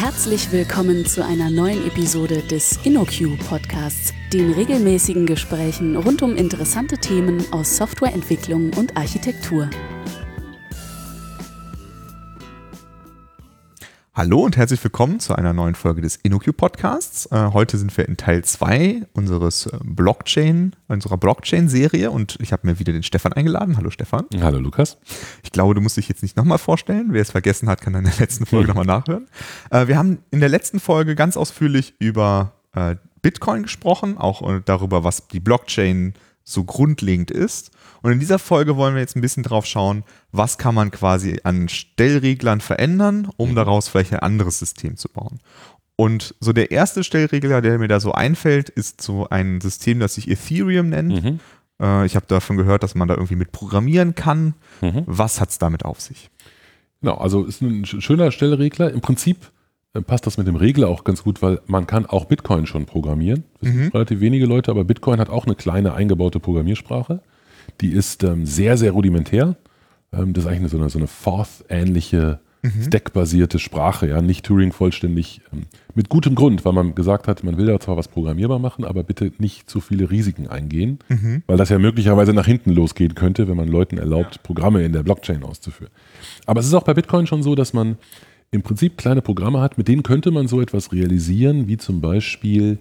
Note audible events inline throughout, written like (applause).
Herzlich willkommen zu einer neuen Episode des InnoQ Podcasts, den regelmäßigen Gesprächen rund um interessante Themen aus Softwareentwicklung und Architektur. Hallo und herzlich willkommen zu einer neuen Folge des InnoQ Podcasts. Äh, heute sind wir in Teil 2 unseres äh, Blockchain, unserer Blockchain-Serie und ich habe mir wieder den Stefan eingeladen. Hallo Stefan. Hallo Lukas. Ich glaube, du musst dich jetzt nicht nochmal vorstellen. Wer es vergessen hat, kann in der letzten Folge (laughs) nochmal nachhören. Äh, wir haben in der letzten Folge ganz ausführlich über äh, Bitcoin gesprochen, auch äh, darüber, was die Blockchain so grundlegend ist. Und in dieser Folge wollen wir jetzt ein bisschen drauf schauen, was kann man quasi an Stellreglern verändern, um mhm. daraus vielleicht ein anderes System zu bauen. Und so der erste Stellregler, der mir da so einfällt, ist so ein System, das sich Ethereum nennt. Mhm. Äh, ich habe davon gehört, dass man da irgendwie mit programmieren kann. Mhm. Was hat es damit auf sich? Genau, also ist ein schöner Stellregler. Im Prinzip passt das mit dem Regler auch ganz gut, weil man kann auch Bitcoin schon programmieren. Das mhm. sind relativ wenige Leute, aber Bitcoin hat auch eine kleine eingebaute Programmiersprache. Die ist ähm, sehr, sehr rudimentär. Ähm, das ist eigentlich so eine, so eine Forth-ähnliche, mhm. Stack-basierte Sprache, ja, nicht Turing vollständig. Ähm, mit gutem Grund, weil man gesagt hat, man will da zwar was programmierbar machen, aber bitte nicht zu viele Risiken eingehen, mhm. weil das ja möglicherweise nach hinten losgehen könnte, wenn man Leuten erlaubt, Programme in der Blockchain auszuführen. Aber es ist auch bei Bitcoin schon so, dass man im Prinzip kleine Programme hat, mit denen könnte man so etwas realisieren, wie zum Beispiel,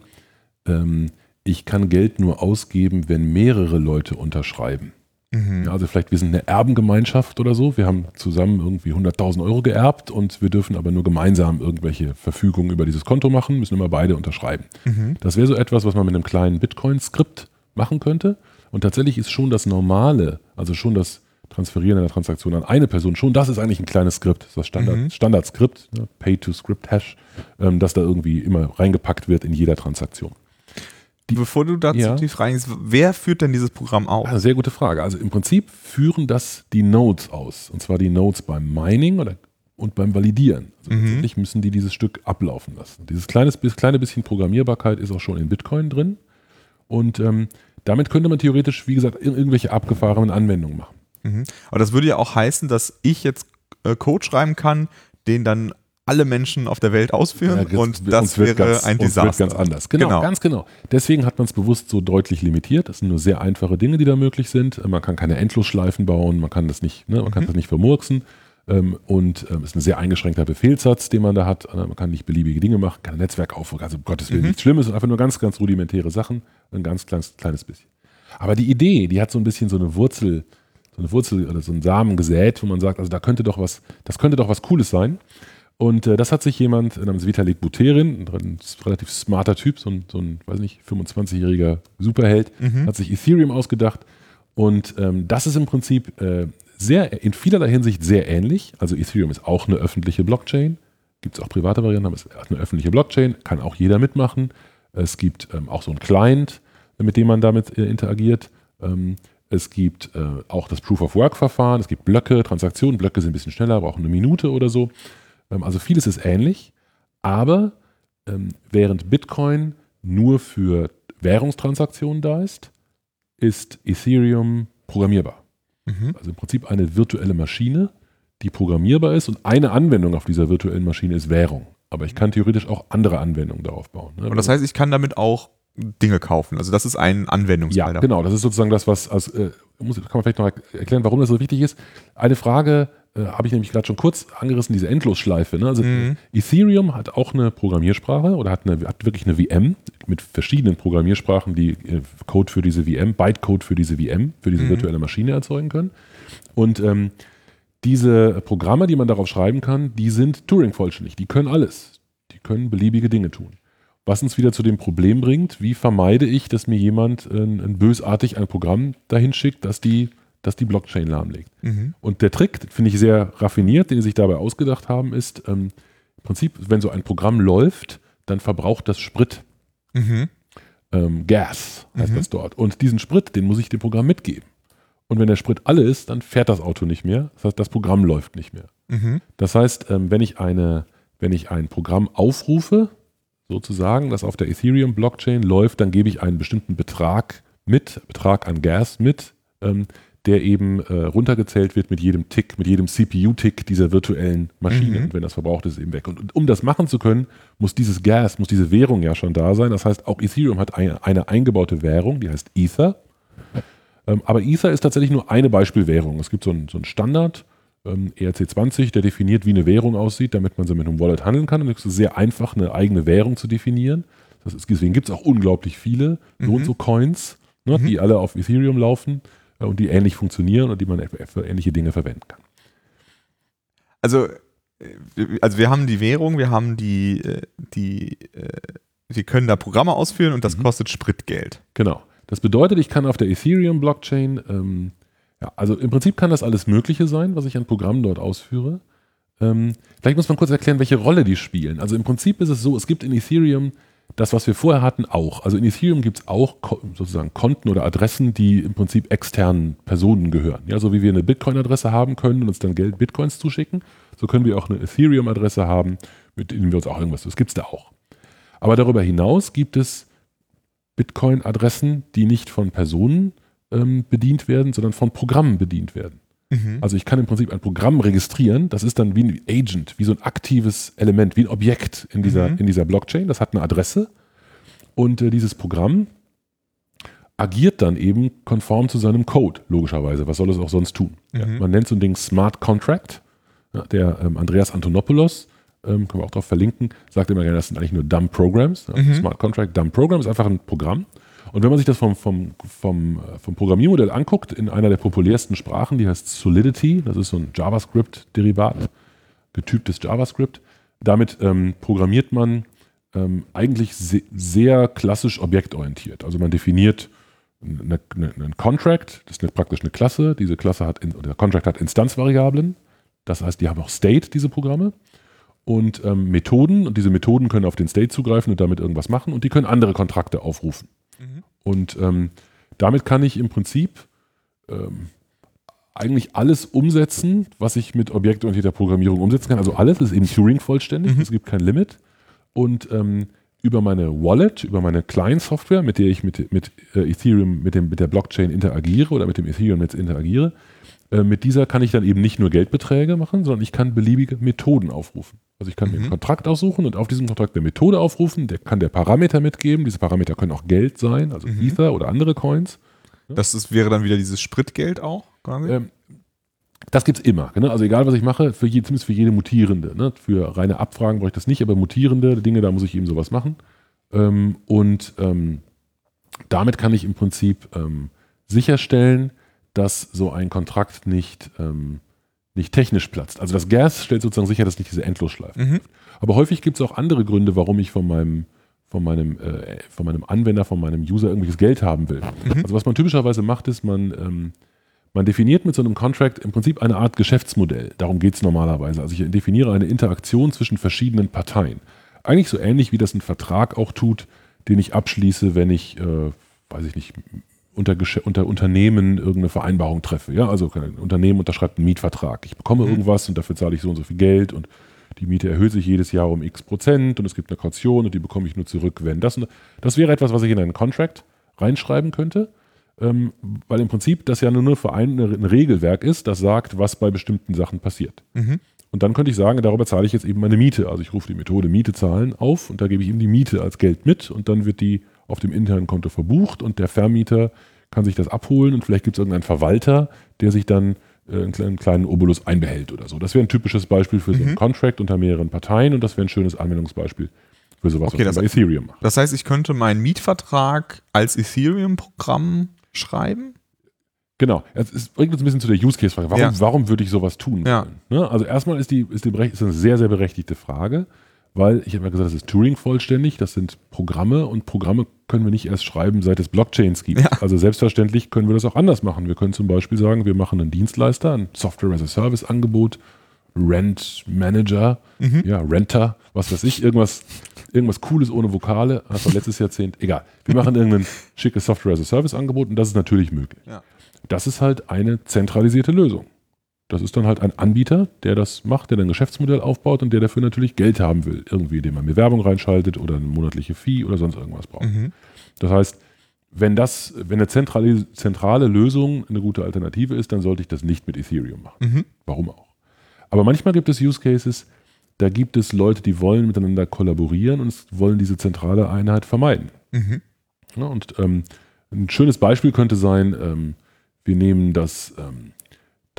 ähm, ich kann Geld nur ausgeben, wenn mehrere Leute unterschreiben. Mhm. Ja, also vielleicht, wir sind eine Erbengemeinschaft oder so, wir haben zusammen irgendwie 100.000 Euro geerbt und wir dürfen aber nur gemeinsam irgendwelche Verfügungen über dieses Konto machen, müssen immer beide unterschreiben. Mhm. Das wäre so etwas, was man mit einem kleinen Bitcoin-Skript machen könnte. Und tatsächlich ist schon das Normale, also schon das Transferieren einer Transaktion an eine Person, schon das ist eigentlich ein kleines Skript, das ist das Standard, mhm. Standard-Skript, ne, Pay-to-Script-Hash, ähm, das da irgendwie immer reingepackt wird in jeder Transaktion. Die, Bevor du dazu ja. tief reingehst, wer führt denn dieses Programm aus? Ah, sehr gute Frage. Also im Prinzip führen das die Nodes aus. Und zwar die Nodes beim Mining oder, und beim Validieren. Also mhm. Letztendlich müssen die dieses Stück ablaufen lassen. Dieses kleines, kleine bisschen Programmierbarkeit ist auch schon in Bitcoin drin. Und ähm, damit könnte man theoretisch, wie gesagt, irgendwelche abgefahrenen Anwendungen machen. Mhm. Aber das würde ja auch heißen, dass ich jetzt äh, Code schreiben kann, den dann alle Menschen auf der Welt ausführen ja, und das wäre ganz, ein Desaster. Wird ganz anders. Genau, genau. ganz genau. Deswegen hat man es bewusst so deutlich limitiert. Das sind nur sehr einfache Dinge, die da möglich sind. Man kann keine Endlosschleifen bauen, man kann das nicht, ne, man mhm. kann das nicht vermurksen. Ähm, und es ähm, ist ein sehr eingeschränkter Befehlssatz, den man da hat. Man kann nicht beliebige Dinge machen, kein Netzwerk aufrufen, also um Gottes Willen mhm. nichts Schlimmes, einfach nur ganz, ganz rudimentäre Sachen, ein ganz kleines, kleines bisschen. Aber die Idee, die hat so ein bisschen so eine Wurzel, so eine Wurzel oder so einen Samen gesät, wo man sagt, also da könnte doch was, das könnte doch was Cooles sein. Und äh, das hat sich jemand namens Vitalik Buterin, ein relativ smarter Typ, so ein, so ein weiß nicht, 25-jähriger Superheld, mhm. hat sich Ethereum ausgedacht. Und ähm, das ist im Prinzip äh, sehr, in vielerlei Hinsicht sehr ähnlich. Also Ethereum ist auch eine öffentliche Blockchain. Gibt es auch private Varianten, aber es ist eine öffentliche Blockchain, kann auch jeder mitmachen. Es gibt ähm, auch so einen Client, mit dem man damit äh, interagiert. Ähm, es gibt äh, auch das Proof-of-Work-Verfahren. Es gibt Blöcke, Transaktionen. Blöcke sind ein bisschen schneller, brauchen eine Minute oder so. Ähm, also vieles ist ähnlich, aber ähm, während Bitcoin nur für Währungstransaktionen da ist, ist Ethereum programmierbar. Mhm. Also im Prinzip eine virtuelle Maschine, die programmierbar ist und eine Anwendung auf dieser virtuellen Maschine ist Währung. Aber ich kann theoretisch auch andere Anwendungen darauf bauen. Ne? Und das heißt, ich kann damit auch Dinge kaufen. Also das ist ein Anwendungsfall. Ja, genau. Das ist sozusagen das, was, also, äh, muss, kann man vielleicht noch erklären, warum das so wichtig ist. Eine Frage, äh, habe ich nämlich gerade schon kurz angerissen, diese Endlosschleife. Ne? Also mhm. Ethereum hat auch eine Programmiersprache oder hat, eine, hat wirklich eine VM mit verschiedenen Programmiersprachen, die äh, Code für diese VM, Bytecode für diese VM, für diese mhm. virtuelle Maschine erzeugen können. Und ähm, diese Programme, die man darauf schreiben kann, die sind Turing-vollständig. Die können alles. Die können beliebige Dinge tun. Was uns wieder zu dem Problem bringt, wie vermeide ich, dass mir jemand äh, ein bösartig ein Programm dahin schickt, dass die das die Blockchain lahmlegt. Mhm. Und der Trick, finde ich sehr raffiniert, den sie sich dabei ausgedacht haben, ist ähm, im Prinzip, wenn so ein Programm läuft, dann verbraucht das Sprit. Mhm. Ähm, Gas heißt mhm. das dort. Und diesen Sprit, den muss ich dem Programm mitgeben. Und wenn der Sprit alle ist, dann fährt das Auto nicht mehr. Das heißt, das Programm läuft nicht mehr. Mhm. Das heißt, ähm, wenn ich eine, wenn ich ein Programm aufrufe, sozusagen, das auf der Ethereum-Blockchain läuft, dann gebe ich einen bestimmten Betrag mit, Betrag an Gas mit, ähm, der eben äh, runtergezählt wird mit jedem Tick, mit jedem CPU-Tick dieser virtuellen Maschine. Mhm. Und wenn das verbraucht ist, eben weg. Und, und um das machen zu können, muss dieses Gas, muss diese Währung ja schon da sein. Das heißt, auch Ethereum hat eine, eine eingebaute Währung, die heißt Ether. Ähm, aber Ether ist tatsächlich nur eine Beispielwährung. Es gibt so einen, so einen Standard, ähm, ERC20, der definiert, wie eine Währung aussieht, damit man sie mit einem Wallet handeln kann. Und es ist sehr einfach, eine eigene Währung zu definieren. Das ist, deswegen gibt es auch unglaublich viele so und so Coins, ne, die alle auf Ethereum laufen äh, und die ähnlich funktionieren und die man für ähnliche Dinge verwenden kann. Also, äh, also wir haben die Währung, wir haben die, äh, die, äh, wir können da Programme ausführen und das kostet Spritgeld. Genau. Das bedeutet, ich kann auf der Ethereum-Blockchain, ähm, ja, also im Prinzip kann das alles Mögliche sein, was ich an Programmen dort ausführe. Ähm, vielleicht muss man kurz erklären, welche Rolle die spielen. Also im Prinzip ist es so, es gibt in Ethereum das, was wir vorher hatten, auch. Also in Ethereum gibt es auch sozusagen Konten oder Adressen, die im Prinzip externen Personen gehören. Ja, so wie wir eine Bitcoin-Adresse haben können und uns dann Geld Bitcoins zuschicken, so können wir auch eine Ethereum-Adresse haben, mit denen wir uns auch irgendwas, das gibt es da auch. Aber darüber hinaus gibt es Bitcoin-Adressen, die nicht von Personen ähm, bedient werden, sondern von Programmen bedient werden. Also ich kann im Prinzip ein Programm registrieren, das ist dann wie ein Agent, wie so ein aktives Element, wie ein Objekt in dieser, in dieser Blockchain, das hat eine Adresse und äh, dieses Programm agiert dann eben konform zu seinem Code, logischerweise. Was soll es auch sonst tun? Ja, man nennt so ein Ding Smart Contract. Ja, der ähm, Andreas Antonopoulos, ähm, können wir auch darauf verlinken, sagt immer gerne, das sind eigentlich nur Dumb Programs. Ja, Smart Contract, Dumb Program ist einfach ein Programm. Und wenn man sich das vom, vom, vom, äh, vom Programmiermodell anguckt, in einer der populärsten Sprachen, die heißt Solidity, das ist so ein JavaScript-Derivat, getyptes JavaScript, damit ähm, programmiert man ähm, eigentlich se sehr klassisch objektorientiert. Also man definiert eine, eine, einen Contract, das ist eine, praktisch eine Klasse. Diese Klasse hat, in, der Contract hat Instanzvariablen. Das heißt, die haben auch State, diese Programme. Und ähm, Methoden. Und diese Methoden können auf den State zugreifen und damit irgendwas machen. Und die können andere Kontrakte aufrufen. Und ähm, damit kann ich im Prinzip ähm, eigentlich alles umsetzen, was ich mit objektorientierter Programmierung umsetzen kann. Also alles das ist eben Turing vollständig. Es gibt kein Limit. Und ähm, über meine Wallet, über meine Client-Software, mit der ich mit, mit äh, Ethereum, mit, dem, mit der Blockchain interagiere oder mit dem Ethereum-Netz interagiere, äh, mit dieser kann ich dann eben nicht nur Geldbeträge machen, sondern ich kann beliebige Methoden aufrufen. Also ich kann mir einen Kontrakt aussuchen und auf diesem Kontrakt eine Methode aufrufen, der kann der Parameter mitgeben. Diese Parameter können auch Geld sein, also Ether oder andere Coins. Das ist, wäre dann wieder dieses Spritgeld auch, quasi? Ähm, das gibt es immer. Ne? Also egal, was ich mache, für je, zumindest für jede mutierende. Ne? Für reine Abfragen brauche ich das nicht, aber mutierende Dinge, da muss ich eben sowas machen. Ähm, und ähm, damit kann ich im Prinzip ähm, sicherstellen, dass so ein Kontrakt nicht, ähm, nicht technisch platzt. Also das Gas stellt sozusagen sicher, dass nicht diese Endlosschleife Mhm. Aber häufig gibt es auch andere Gründe, warum ich von meinem, von, meinem, äh, von meinem Anwender, von meinem User irgendwelches Geld haben will. Also was man typischerweise macht, ist, man, ähm, man definiert mit so einem Contract im Prinzip eine Art Geschäftsmodell. Darum geht es normalerweise. Also ich definiere eine Interaktion zwischen verschiedenen Parteien. Eigentlich so ähnlich, wie das ein Vertrag auch tut, den ich abschließe, wenn ich, äh, weiß ich nicht, unter, unter Unternehmen irgendeine Vereinbarung treffe. Ja, also ein Unternehmen unterschreibt einen Mietvertrag. Ich bekomme irgendwas und dafür zahle ich so und so viel Geld und die Miete erhöht sich jedes Jahr um x Prozent und es gibt eine Kaution und die bekomme ich nur zurück, wenn das. und- Das wäre etwas, was ich in einen Contract reinschreiben könnte, ähm, weil im Prinzip das ja nur, nur für ein, ein Regelwerk ist, das sagt, was bei bestimmten Sachen passiert. Und dann könnte ich sagen, darüber zahle ich jetzt eben meine Miete. Also ich rufe die Methode Miete zahlen auf und da gebe ich ihm die Miete als Geld mit und dann wird die auf dem internen Konto verbucht und der Vermieter kann sich das abholen und vielleicht gibt es irgendeinen Verwalter, der sich dann äh, einen kleinen, kleinen Obolus einbehält oder so. Das wäre ein typisches Beispiel für so einen Contract unter mehreren Parteien und das wäre ein schönes Anwendungsbeispiel für sowas, Okay, was das- man bei Ethereum macht. Das heißt, ich könnte meinen Mietvertrag als Ethereum-Programm schreiben? Genau. Es, bringt uns ein bisschen zu der Use Case-Frage. Warum, Ja. warum würde ich sowas tun Ja. Ne? Also erstmal ist die, ist die ist eine sehr, sehr berechtigte Frage, weil ich habe ja gesagt, das ist Turing vollständig, das sind Programme und Programme können wir nicht erst schreiben, seit es Blockchains gibt. Ja. Also selbstverständlich können wir das auch anders machen. Wir können zum Beispiel sagen, wir machen einen Dienstleister, ein Software-as-a-Service-Angebot, Rent Manager, ja, Renter, was weiß ich, irgendwas, irgendwas Cooles ohne Vokale, hat doch letztes Jahrzehnt, egal. Wir machen irgendein schickes Software-as-a-Service-Angebot und das ist natürlich möglich. Ja. Das ist halt eine zentralisierte Lösung. Das ist dann halt ein Anbieter, der das macht, der ein Geschäftsmodell aufbaut und der dafür natürlich Geld haben will. Irgendwie, indem man mir Werbung reinschaltet oder eine monatliche Fee oder sonst irgendwas braucht. Das heißt, wenn das, wenn eine zentrale, zentrale Lösung eine gute Alternative ist, dann sollte ich das nicht mit Ethereum machen. Mhm. Warum auch? Aber manchmal gibt es Use Cases, da gibt es Leute, die wollen miteinander kollaborieren und wollen diese zentrale Einheit vermeiden. Mhm. Ja, und ähm, ein schönes Beispiel könnte sein, ähm, wir nehmen das, ähm,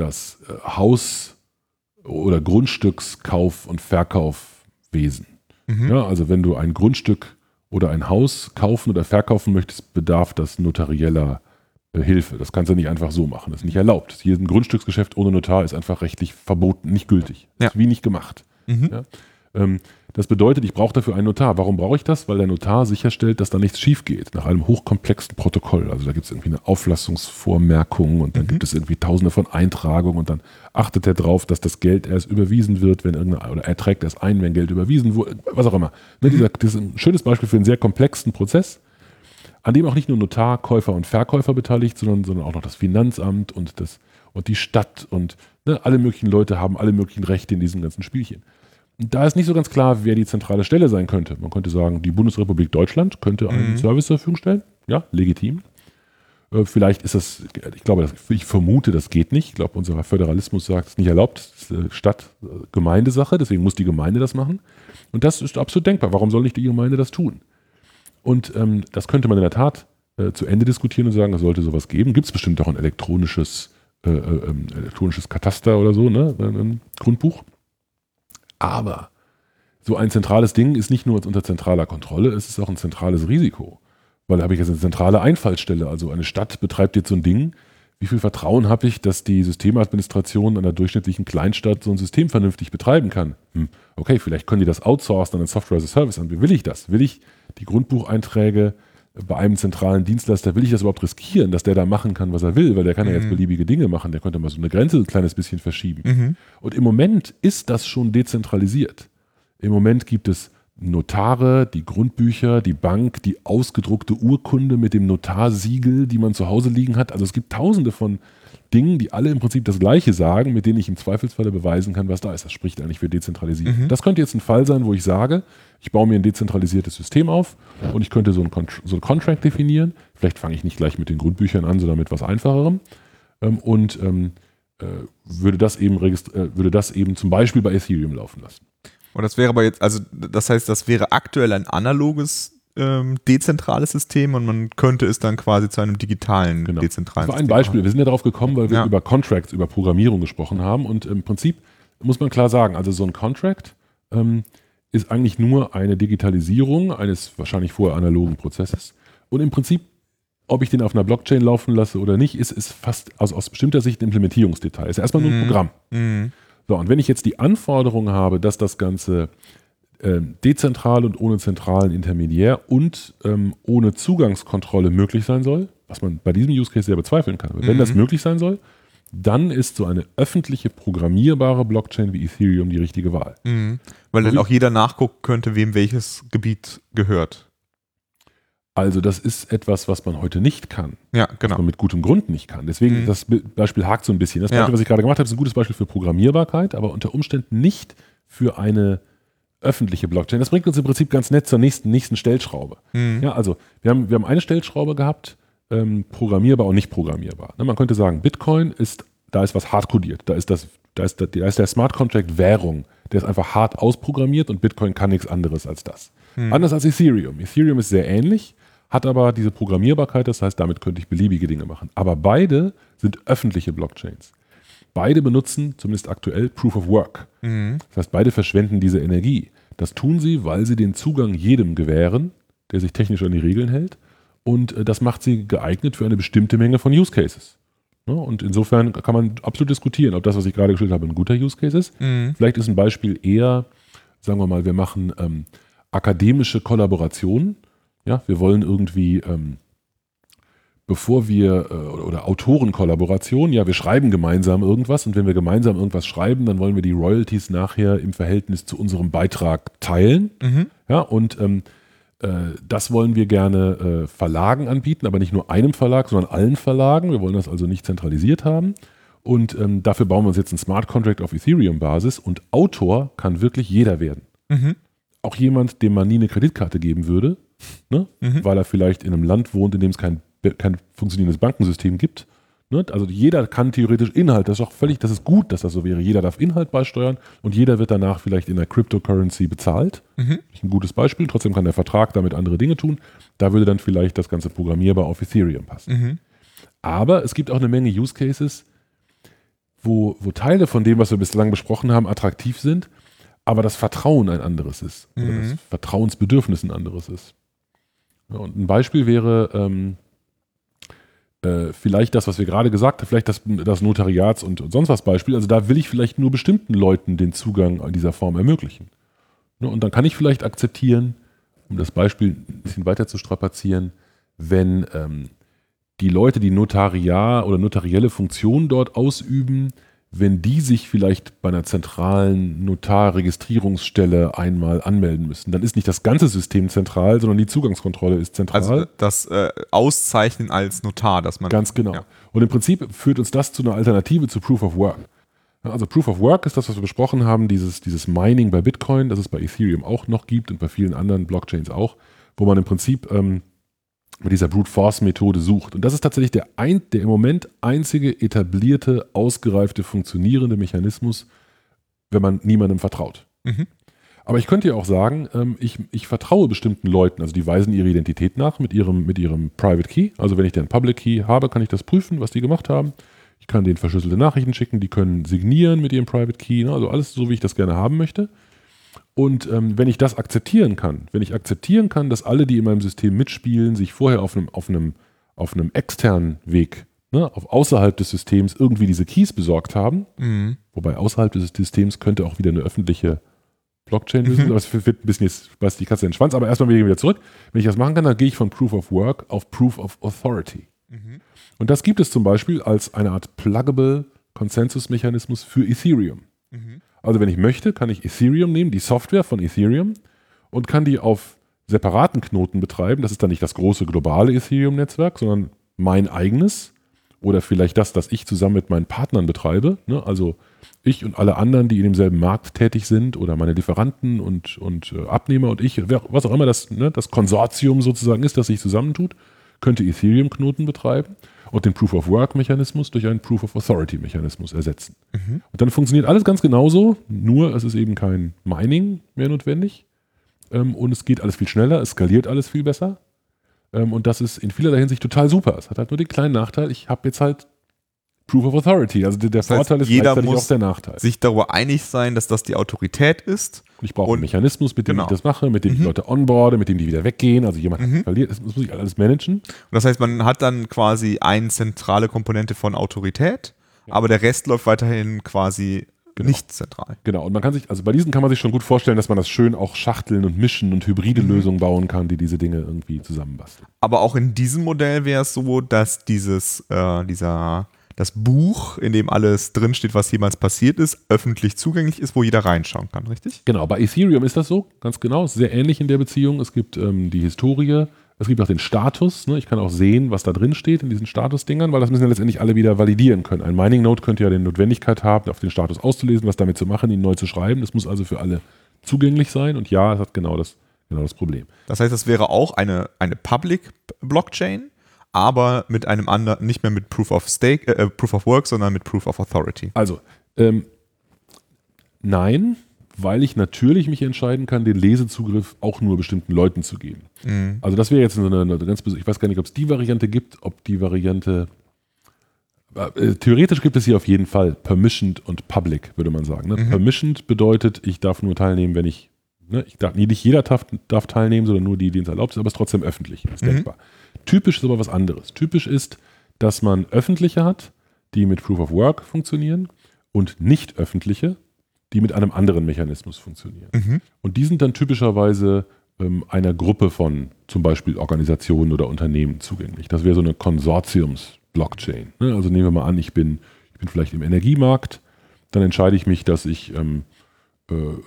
das äh, Haus- oder Grundstückskauf- und Verkaufwesen. Mhm. Ja, also wenn du ein Grundstück oder ein Haus kaufen oder verkaufen möchtest, bedarf das notarieller äh, Hilfe. Das kannst du nicht einfach so machen. Das ist nicht erlaubt. Hier ein Grundstücksgeschäft ohne Notar ist einfach rechtlich verboten, nicht gültig. Ja. Ist wie nicht gemacht. Mhm. Ja. Ähm, das bedeutet, ich brauche dafür einen Notar. Warum brauche ich das? Weil der Notar sicherstellt, dass da nichts schief geht. Nach einem hochkomplexen Protokoll. Also da gibt es irgendwie eine Auflassungsvormerkung und dann Mhm. gibt es irgendwie tausende von Eintragungen und dann achtet er darauf, dass das Geld erst überwiesen wird, wenn irgendeine, oder er trägt erst ein, wenn Geld überwiesen wurde, was auch immer. Ne, dieser, das ist ein schönes Beispiel für einen sehr komplexen Prozess, an dem auch nicht nur Notar, Käufer und Verkäufer beteiligt, sondern, sondern auch noch das Finanzamt und, das, und die Stadt und ne, alle möglichen Leute haben alle möglichen Rechte in diesem ganzen Spielchen. Da ist nicht so ganz klar, wer die zentrale Stelle sein könnte. Man könnte sagen, die Bundesrepublik Deutschland könnte einen Mhm. Service zur Verfügung stellen. Ja, legitim. Äh, Vielleicht ist das, ich glaube, das, ich vermute, das geht nicht. Ich glaube, unser Föderalismus sagt, es ist nicht erlaubt, es ist äh, Stadt-Gemeindesache, deswegen muss die Gemeinde das machen. Und das ist absolut denkbar. Warum soll nicht die Gemeinde das tun? Und ähm, das könnte man in der Tat äh, zu Ende diskutieren und sagen, es sollte sowas geben. Gibt es bestimmt auch ein elektronisches, äh, äh, ähm, elektronisches Kataster oder so, ne? ein Grundbuch. Aber so ein zentrales Ding ist nicht nur unter zentraler Kontrolle, es ist auch ein zentrales Risiko. Weil da habe ich jetzt eine zentrale Einfallsstelle. Also eine Stadt betreibt jetzt so ein Ding. Wie viel Vertrauen habe ich, dass die Systemadministration einer durchschnittlichen Kleinstadt so ein System vernünftig betreiben kann? Hm, okay, vielleicht können die das outsourcen an einen Software as a Service an. Wie will ich das? Will ich die Grundbucheinträge bei einem zentralen Dienstleister, will ich das überhaupt riskieren, dass der da machen kann, was er will? Weil der kann ja jetzt Mhm. beliebige Dinge machen. Der könnte mal so eine Grenze ein kleines bisschen verschieben. Mhm. Und im Moment ist das schon dezentralisiert. Im Moment gibt es Notare, die Grundbücher, die Bank, die ausgedruckte Urkunde mit dem Notarsiegel, die man zu Hause liegen hat. Also es gibt tausende von Dingen, die alle im Prinzip das Gleiche sagen, mit denen ich im Zweifelsfalle beweisen kann, was da ist. Das spricht eigentlich für Dezentralisierung. Mhm. Das könnte jetzt ein Fall sein, wo ich sage, ich baue mir ein dezentralisiertes System auf und ich könnte so ein, Contr- so ein Contract definieren. Vielleicht fange ich nicht gleich mit den Grundbüchern an, sondern mit was Einfacherem. Ähm, und ähm, äh, würde, das eben äh, würde das eben zum Beispiel bei Ethereum laufen lassen. Und das wäre aber jetzt, also das heißt, das wäre aktuell ein analoges ähm, dezentrales System und man könnte es dann quasi zu einem digitalen Genau. dezentralen Das war ein System Beispiel. Wir sind ja darauf gekommen, weil wir Ja. über Contracts, über Programmierung gesprochen haben. Und im Prinzip muss man klar sagen, also so ein Contract ähm, ist eigentlich nur eine Digitalisierung eines wahrscheinlich vorher analogen Prozesses. Und im Prinzip, ob ich den auf einer Blockchain laufen lasse oder nicht, ist, ist fast also aus bestimmter Sicht ein Implementierungsdetail. Ist erstmal nur ein Mhm. Programm. Mhm. So, und wenn ich jetzt die Anforderung habe, dass das Ganze dezentral und ohne zentralen Intermediär und ähm, ohne Zugangskontrolle möglich sein soll, was man bei diesem Use Case sehr bezweifeln kann, aber wenn Mhm. das möglich sein soll, dann ist so eine öffentliche programmierbare Blockchain wie Ethereum die richtige Wahl. Mhm. Weil dann auch jeder nachgucken könnte, wem welches Gebiet gehört. Also das ist etwas, was man heute nicht kann, Ja, was genau. man mit gutem Grund nicht kann. Deswegen, Mhm. das Be- Beispiel hakt so ein bisschen. Das Ja. Beispiel, was ich gerade gemacht habe, ist ein gutes Beispiel für Programmierbarkeit, aber unter Umständen nicht für eine öffentliche Blockchain. Das bringt uns im Prinzip ganz nett zur nächsten, nächsten Stellschraube. Mhm. Ja, also wir haben, wir haben eine Stellschraube gehabt, ähm, programmierbar und nicht programmierbar. Ne, man könnte sagen, Bitcoin ist, da ist was hardcodiert. Da ist, das, da, ist, da ist der Smart Contract Währung. Der ist einfach hart ausprogrammiert und Bitcoin kann nichts anderes als das. Anders als Ethereum. Ethereum ist sehr ähnlich, hat aber diese Programmierbarkeit, das heißt, damit könnte ich beliebige Dinge machen. Aber beide sind öffentliche Blockchains. Beide benutzen, zumindest aktuell, Proof of Work. Mhm. Das heißt, beide verschwenden diese Energie. Das tun sie, weil sie den Zugang jedem gewähren, der sich technisch an die Regeln hält. Und äh, das macht sie geeignet für eine bestimmte Menge von Use Cases. Ja, und insofern kann man absolut diskutieren, ob das, was ich gerade geschildert habe, ein guter Use Case ist. Mhm. Vielleicht ist ein Beispiel eher, sagen wir mal, wir machen ähm, akademische Kollaborationen. Ja, wir wollen irgendwie, ähm, bevor wir, äh, oder, oder Autorenkollaboration, ja, wir schreiben gemeinsam irgendwas und wenn wir gemeinsam irgendwas schreiben, dann wollen wir die Royalties nachher im Verhältnis zu unserem Beitrag teilen. Mhm. Ja, und ähm, äh, das wollen wir gerne äh, Verlagen anbieten, aber nicht nur einem Verlag, sondern allen Verlagen. Wir wollen das also nicht zentralisiert haben. Und ähm, dafür bauen wir uns jetzt einen Smart Contract auf Ethereum-Basis und Autor kann wirklich jeder werden. Mhm. Auch jemand, dem man nie eine Kreditkarte geben würde, ne? Mhm. weil er vielleicht in einem Land wohnt, in dem es kein, kein funktionierendes Bankensystem gibt. Ne? Also jeder kann theoretisch Inhalt, das ist auch völlig, das ist gut, dass das so wäre. Jeder darf Inhalt beisteuern und jeder wird danach vielleicht in der Cryptocurrency bezahlt. Mhm. Ein gutes Beispiel. Trotzdem kann der Vertrag damit andere Dinge tun. Da würde dann vielleicht das Ganze programmierbar auf Ethereum passen. Mhm. Aber es gibt auch eine Menge Use Cases, wo, wo Teile von dem, was wir bislang besprochen haben, attraktiv sind, aber das Vertrauen ein anderes ist. Oder Mhm. das Vertrauensbedürfnis ein anderes ist. Ja, und ein Beispiel wäre ähm, äh, vielleicht das, was wir gerade gesagt haben, vielleicht das, das Notariats- und, sonst was Beispiel. Also da will ich vielleicht nur bestimmten Leuten den Zugang in dieser Form ermöglichen. Ne, und dann kann ich vielleicht akzeptieren, um das Beispiel ein bisschen weiter zu strapazieren, wenn ähm, die Leute, die Notariat oder notarielle Funktionen dort ausüben, wenn die sich vielleicht bei einer zentralen Notarregistrierungsstelle einmal anmelden müssen, dann ist nicht das ganze System zentral, sondern die Zugangskontrolle ist zentral. Also das äh, Auszeichnen als Notar, dass man. Ganz genau. Ja. Und im Prinzip führt uns das zu einer Alternative zu Proof of Work. Also Proof of Work ist das, was wir besprochen haben, dieses, dieses Mining bei Bitcoin, das es bei Ethereum auch noch gibt und bei vielen anderen Blockchains auch, wo man im Prinzip ähm, mit dieser Brute Force Methode sucht. Und das ist tatsächlich der, ein, der im Moment einzige etablierte, ausgereifte, funktionierende Mechanismus, wenn man niemandem vertraut. Mhm. Aber ich könnte ja auch sagen, ähm, ich, ich vertraue bestimmten Leuten, also die weisen ihre Identität nach mit ihrem, mit ihrem Private Key. Also wenn ich den Public Key habe, kann ich das prüfen, was die gemacht haben. Ich kann denen verschlüsselte Nachrichten schicken, die können signieren mit ihrem Private Key, ne? also alles so, wie ich das gerne haben möchte. Und ähm, wenn ich das akzeptieren kann, wenn ich akzeptieren kann, dass alle, die in meinem System mitspielen, sich vorher auf einem, auf einem, auf einem externen Weg, ne, auf außerhalb des Systems irgendwie diese Keys besorgt haben, Mhm. wobei außerhalb des Systems könnte auch wieder eine öffentliche Blockchain lösen, Mhm. aber es wird ein bisschen jetzt, beißt die Katze in den Schwanz, aber erstmal wieder zurück. Wenn ich das machen kann, dann gehe ich von Proof of Work auf Proof of Authority. Mhm. Und das gibt es zum Beispiel als eine Art pluggable Konsensusmechanismus für Ethereum. Mhm. Also wenn ich möchte, kann ich Ethereum nehmen, die Software von Ethereum, und kann die auf separaten Knoten betreiben. Das ist dann nicht das große globale Ethereum-Netzwerk, sondern mein eigenes oder vielleicht das, das ich zusammen mit meinen Partnern betreibe. Ne? Also ich und alle anderen, die in demselben Markt tätig sind oder meine Lieferanten und, und äh, Abnehmer und ich, wer, was auch immer das, ne, das Konsortium sozusagen ist, das sich zusammentut, könnte Ethereum-Knoten betreiben und den Proof of Work-Mechanismus durch einen Proof of Authority-Mechanismus ersetzen. Mhm. Und dann funktioniert alles ganz genauso, nur es ist eben kein Mining mehr notwendig. Ähm, und es geht alles viel schneller, es skaliert alles viel besser. Ähm, und das ist in vielerlei Hinsicht total super. Es hat halt nur den kleinen Nachteil, ich habe jetzt halt Proof of Authority. Also der, der Das heißt, Vorteil ist jeder gleichzeitig muss auch der Nachteil. Sich darüber einig sein, dass das die Autorität ist. Und ich brauche einen Mechanismus, mit dem genau. ich das mache, mit dem ich Mhm. Leute onboarde, mit dem die wieder weggehen. Also jemand Mhm. verliert, das muss ich alles managen. Und das heißt, man hat dann quasi eine zentrale Komponente von Autorität, aber der Rest läuft weiterhin quasi Genau. nicht zentral. Genau, und man kann sich, also bei diesen kann man sich schon gut vorstellen, dass man das schön auch schachteln und mischen und hybride Mhm. Lösungen bauen kann, die diese Dinge irgendwie zusammenbasteln. Aber auch in diesem Modell wäre es so, dass dieses, äh, dieser, das Buch, in dem alles drinsteht, was jemals passiert ist, öffentlich zugänglich ist, wo jeder reinschauen kann, richtig? Genau, bei Ethereum ist das so, ganz genau. Ist sehr ähnlich in der Beziehung. Es gibt ähm, die Historie, es gibt auch den Status. Ne? Ich kann auch sehen, was da drin steht in diesen Statusdingern, weil das müssen ja letztendlich alle wieder validieren können. Ein Mining Node könnte ja die Notwendigkeit haben, auf den Status auszulesen, was damit zu machen, ihn neu zu schreiben. Das muss also für alle zugänglich sein. Und ja, es hat genau das, genau das Problem. Das heißt, es wäre auch eine, eine Public Blockchain, aber mit einem anderen, nicht mehr mit Proof of Stake, äh, Proof of Work, sondern mit Proof of Authority. Also, ähm, nein, weil ich natürlich mich entscheiden kann, den Lesezugriff auch nur bestimmten Leuten zu geben. Mhm. Also das wäre jetzt eine, eine ganz, bes- ich weiß gar nicht, ob es die Variante gibt, ob die Variante, äh, theoretisch gibt es hier auf jeden Fall Permissioned und Public, würde man sagen. Ne? Mhm. Permissioned bedeutet, ich darf nur teilnehmen, wenn ich, ne, ich darf, nicht jeder darf, darf teilnehmen, sondern nur die, denen es erlaubt ist, aber es ist trotzdem öffentlich, ist Mhm. denkbar. Typisch ist aber was anderes. Typisch ist, dass man öffentliche hat, die mit Proof of Work funktionieren und nicht öffentliche, die mit einem anderen Mechanismus funktionieren. Mhm. Und die sind dann typischerweise ähm, einer Gruppe von zum Beispiel Organisationen oder Unternehmen zugänglich. Das wäre so eine Konsortiums-Blockchain. Ne? Also nehmen wir mal an, ich bin, ich bin vielleicht im Energiemarkt, dann entscheide ich mich, dass ich ähm, äh,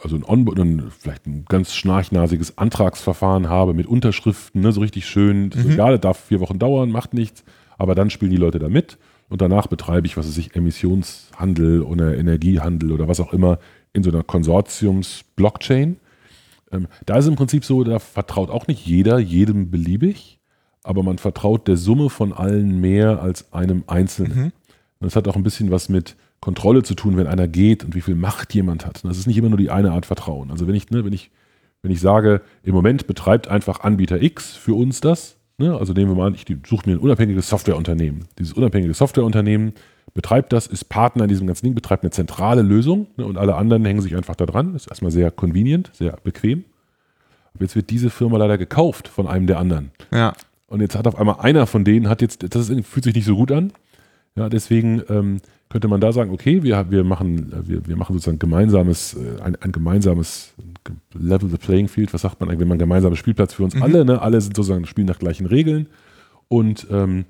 also ein, Onboard, ein vielleicht ein ganz schnarchnasiges Antragsverfahren habe mit Unterschriften, ne? so richtig schön, das ist Mhm. egal, das darf vier Wochen dauern, macht nichts, aber dann spielen die Leute da mit und danach betreibe ich, was weiß ich, Emissionshandel oder Energiehandel oder was auch immer in so einer Konsortiums-Blockchain. Ähm, da ist im Prinzip so, da vertraut auch nicht jeder jedem beliebig, aber man vertraut der Summe von allen mehr als einem Einzelnen. Mhm. Und das hat auch ein bisschen was mit Kontrolle zu tun, wenn einer geht und wie viel Macht jemand hat. Das ist nicht immer nur die eine Art Vertrauen. Also wenn ich, ne, wenn ich, wenn ich sage, im Moment betreibt einfach Anbieter X für uns das, ne, also nehmen wir mal an, ich suche mir ein unabhängiges Softwareunternehmen. Dieses unabhängige Softwareunternehmen betreibt das, ist Partner in diesem ganzen Ding, betreibt eine zentrale Lösung ne, und alle anderen hängen sich einfach da dran. Ist erstmal sehr convenient, sehr bequem. Aber jetzt wird diese Firma leider gekauft von einem der anderen. Ja. Und jetzt hat auf einmal einer von denen hat jetzt, das fühlt sich nicht so gut an. Ja, deswegen ähm, könnte man da sagen, okay, wir, wir, machen, wir, wir machen sozusagen gemeinsames, äh, ein, ein gemeinsames Level the Playing Field, was sagt man eigentlich, wenn man gemeinsamer Spielplatz für uns Mhm. alle, ne? alle sind sozusagen spielen nach gleichen Regeln und ähm,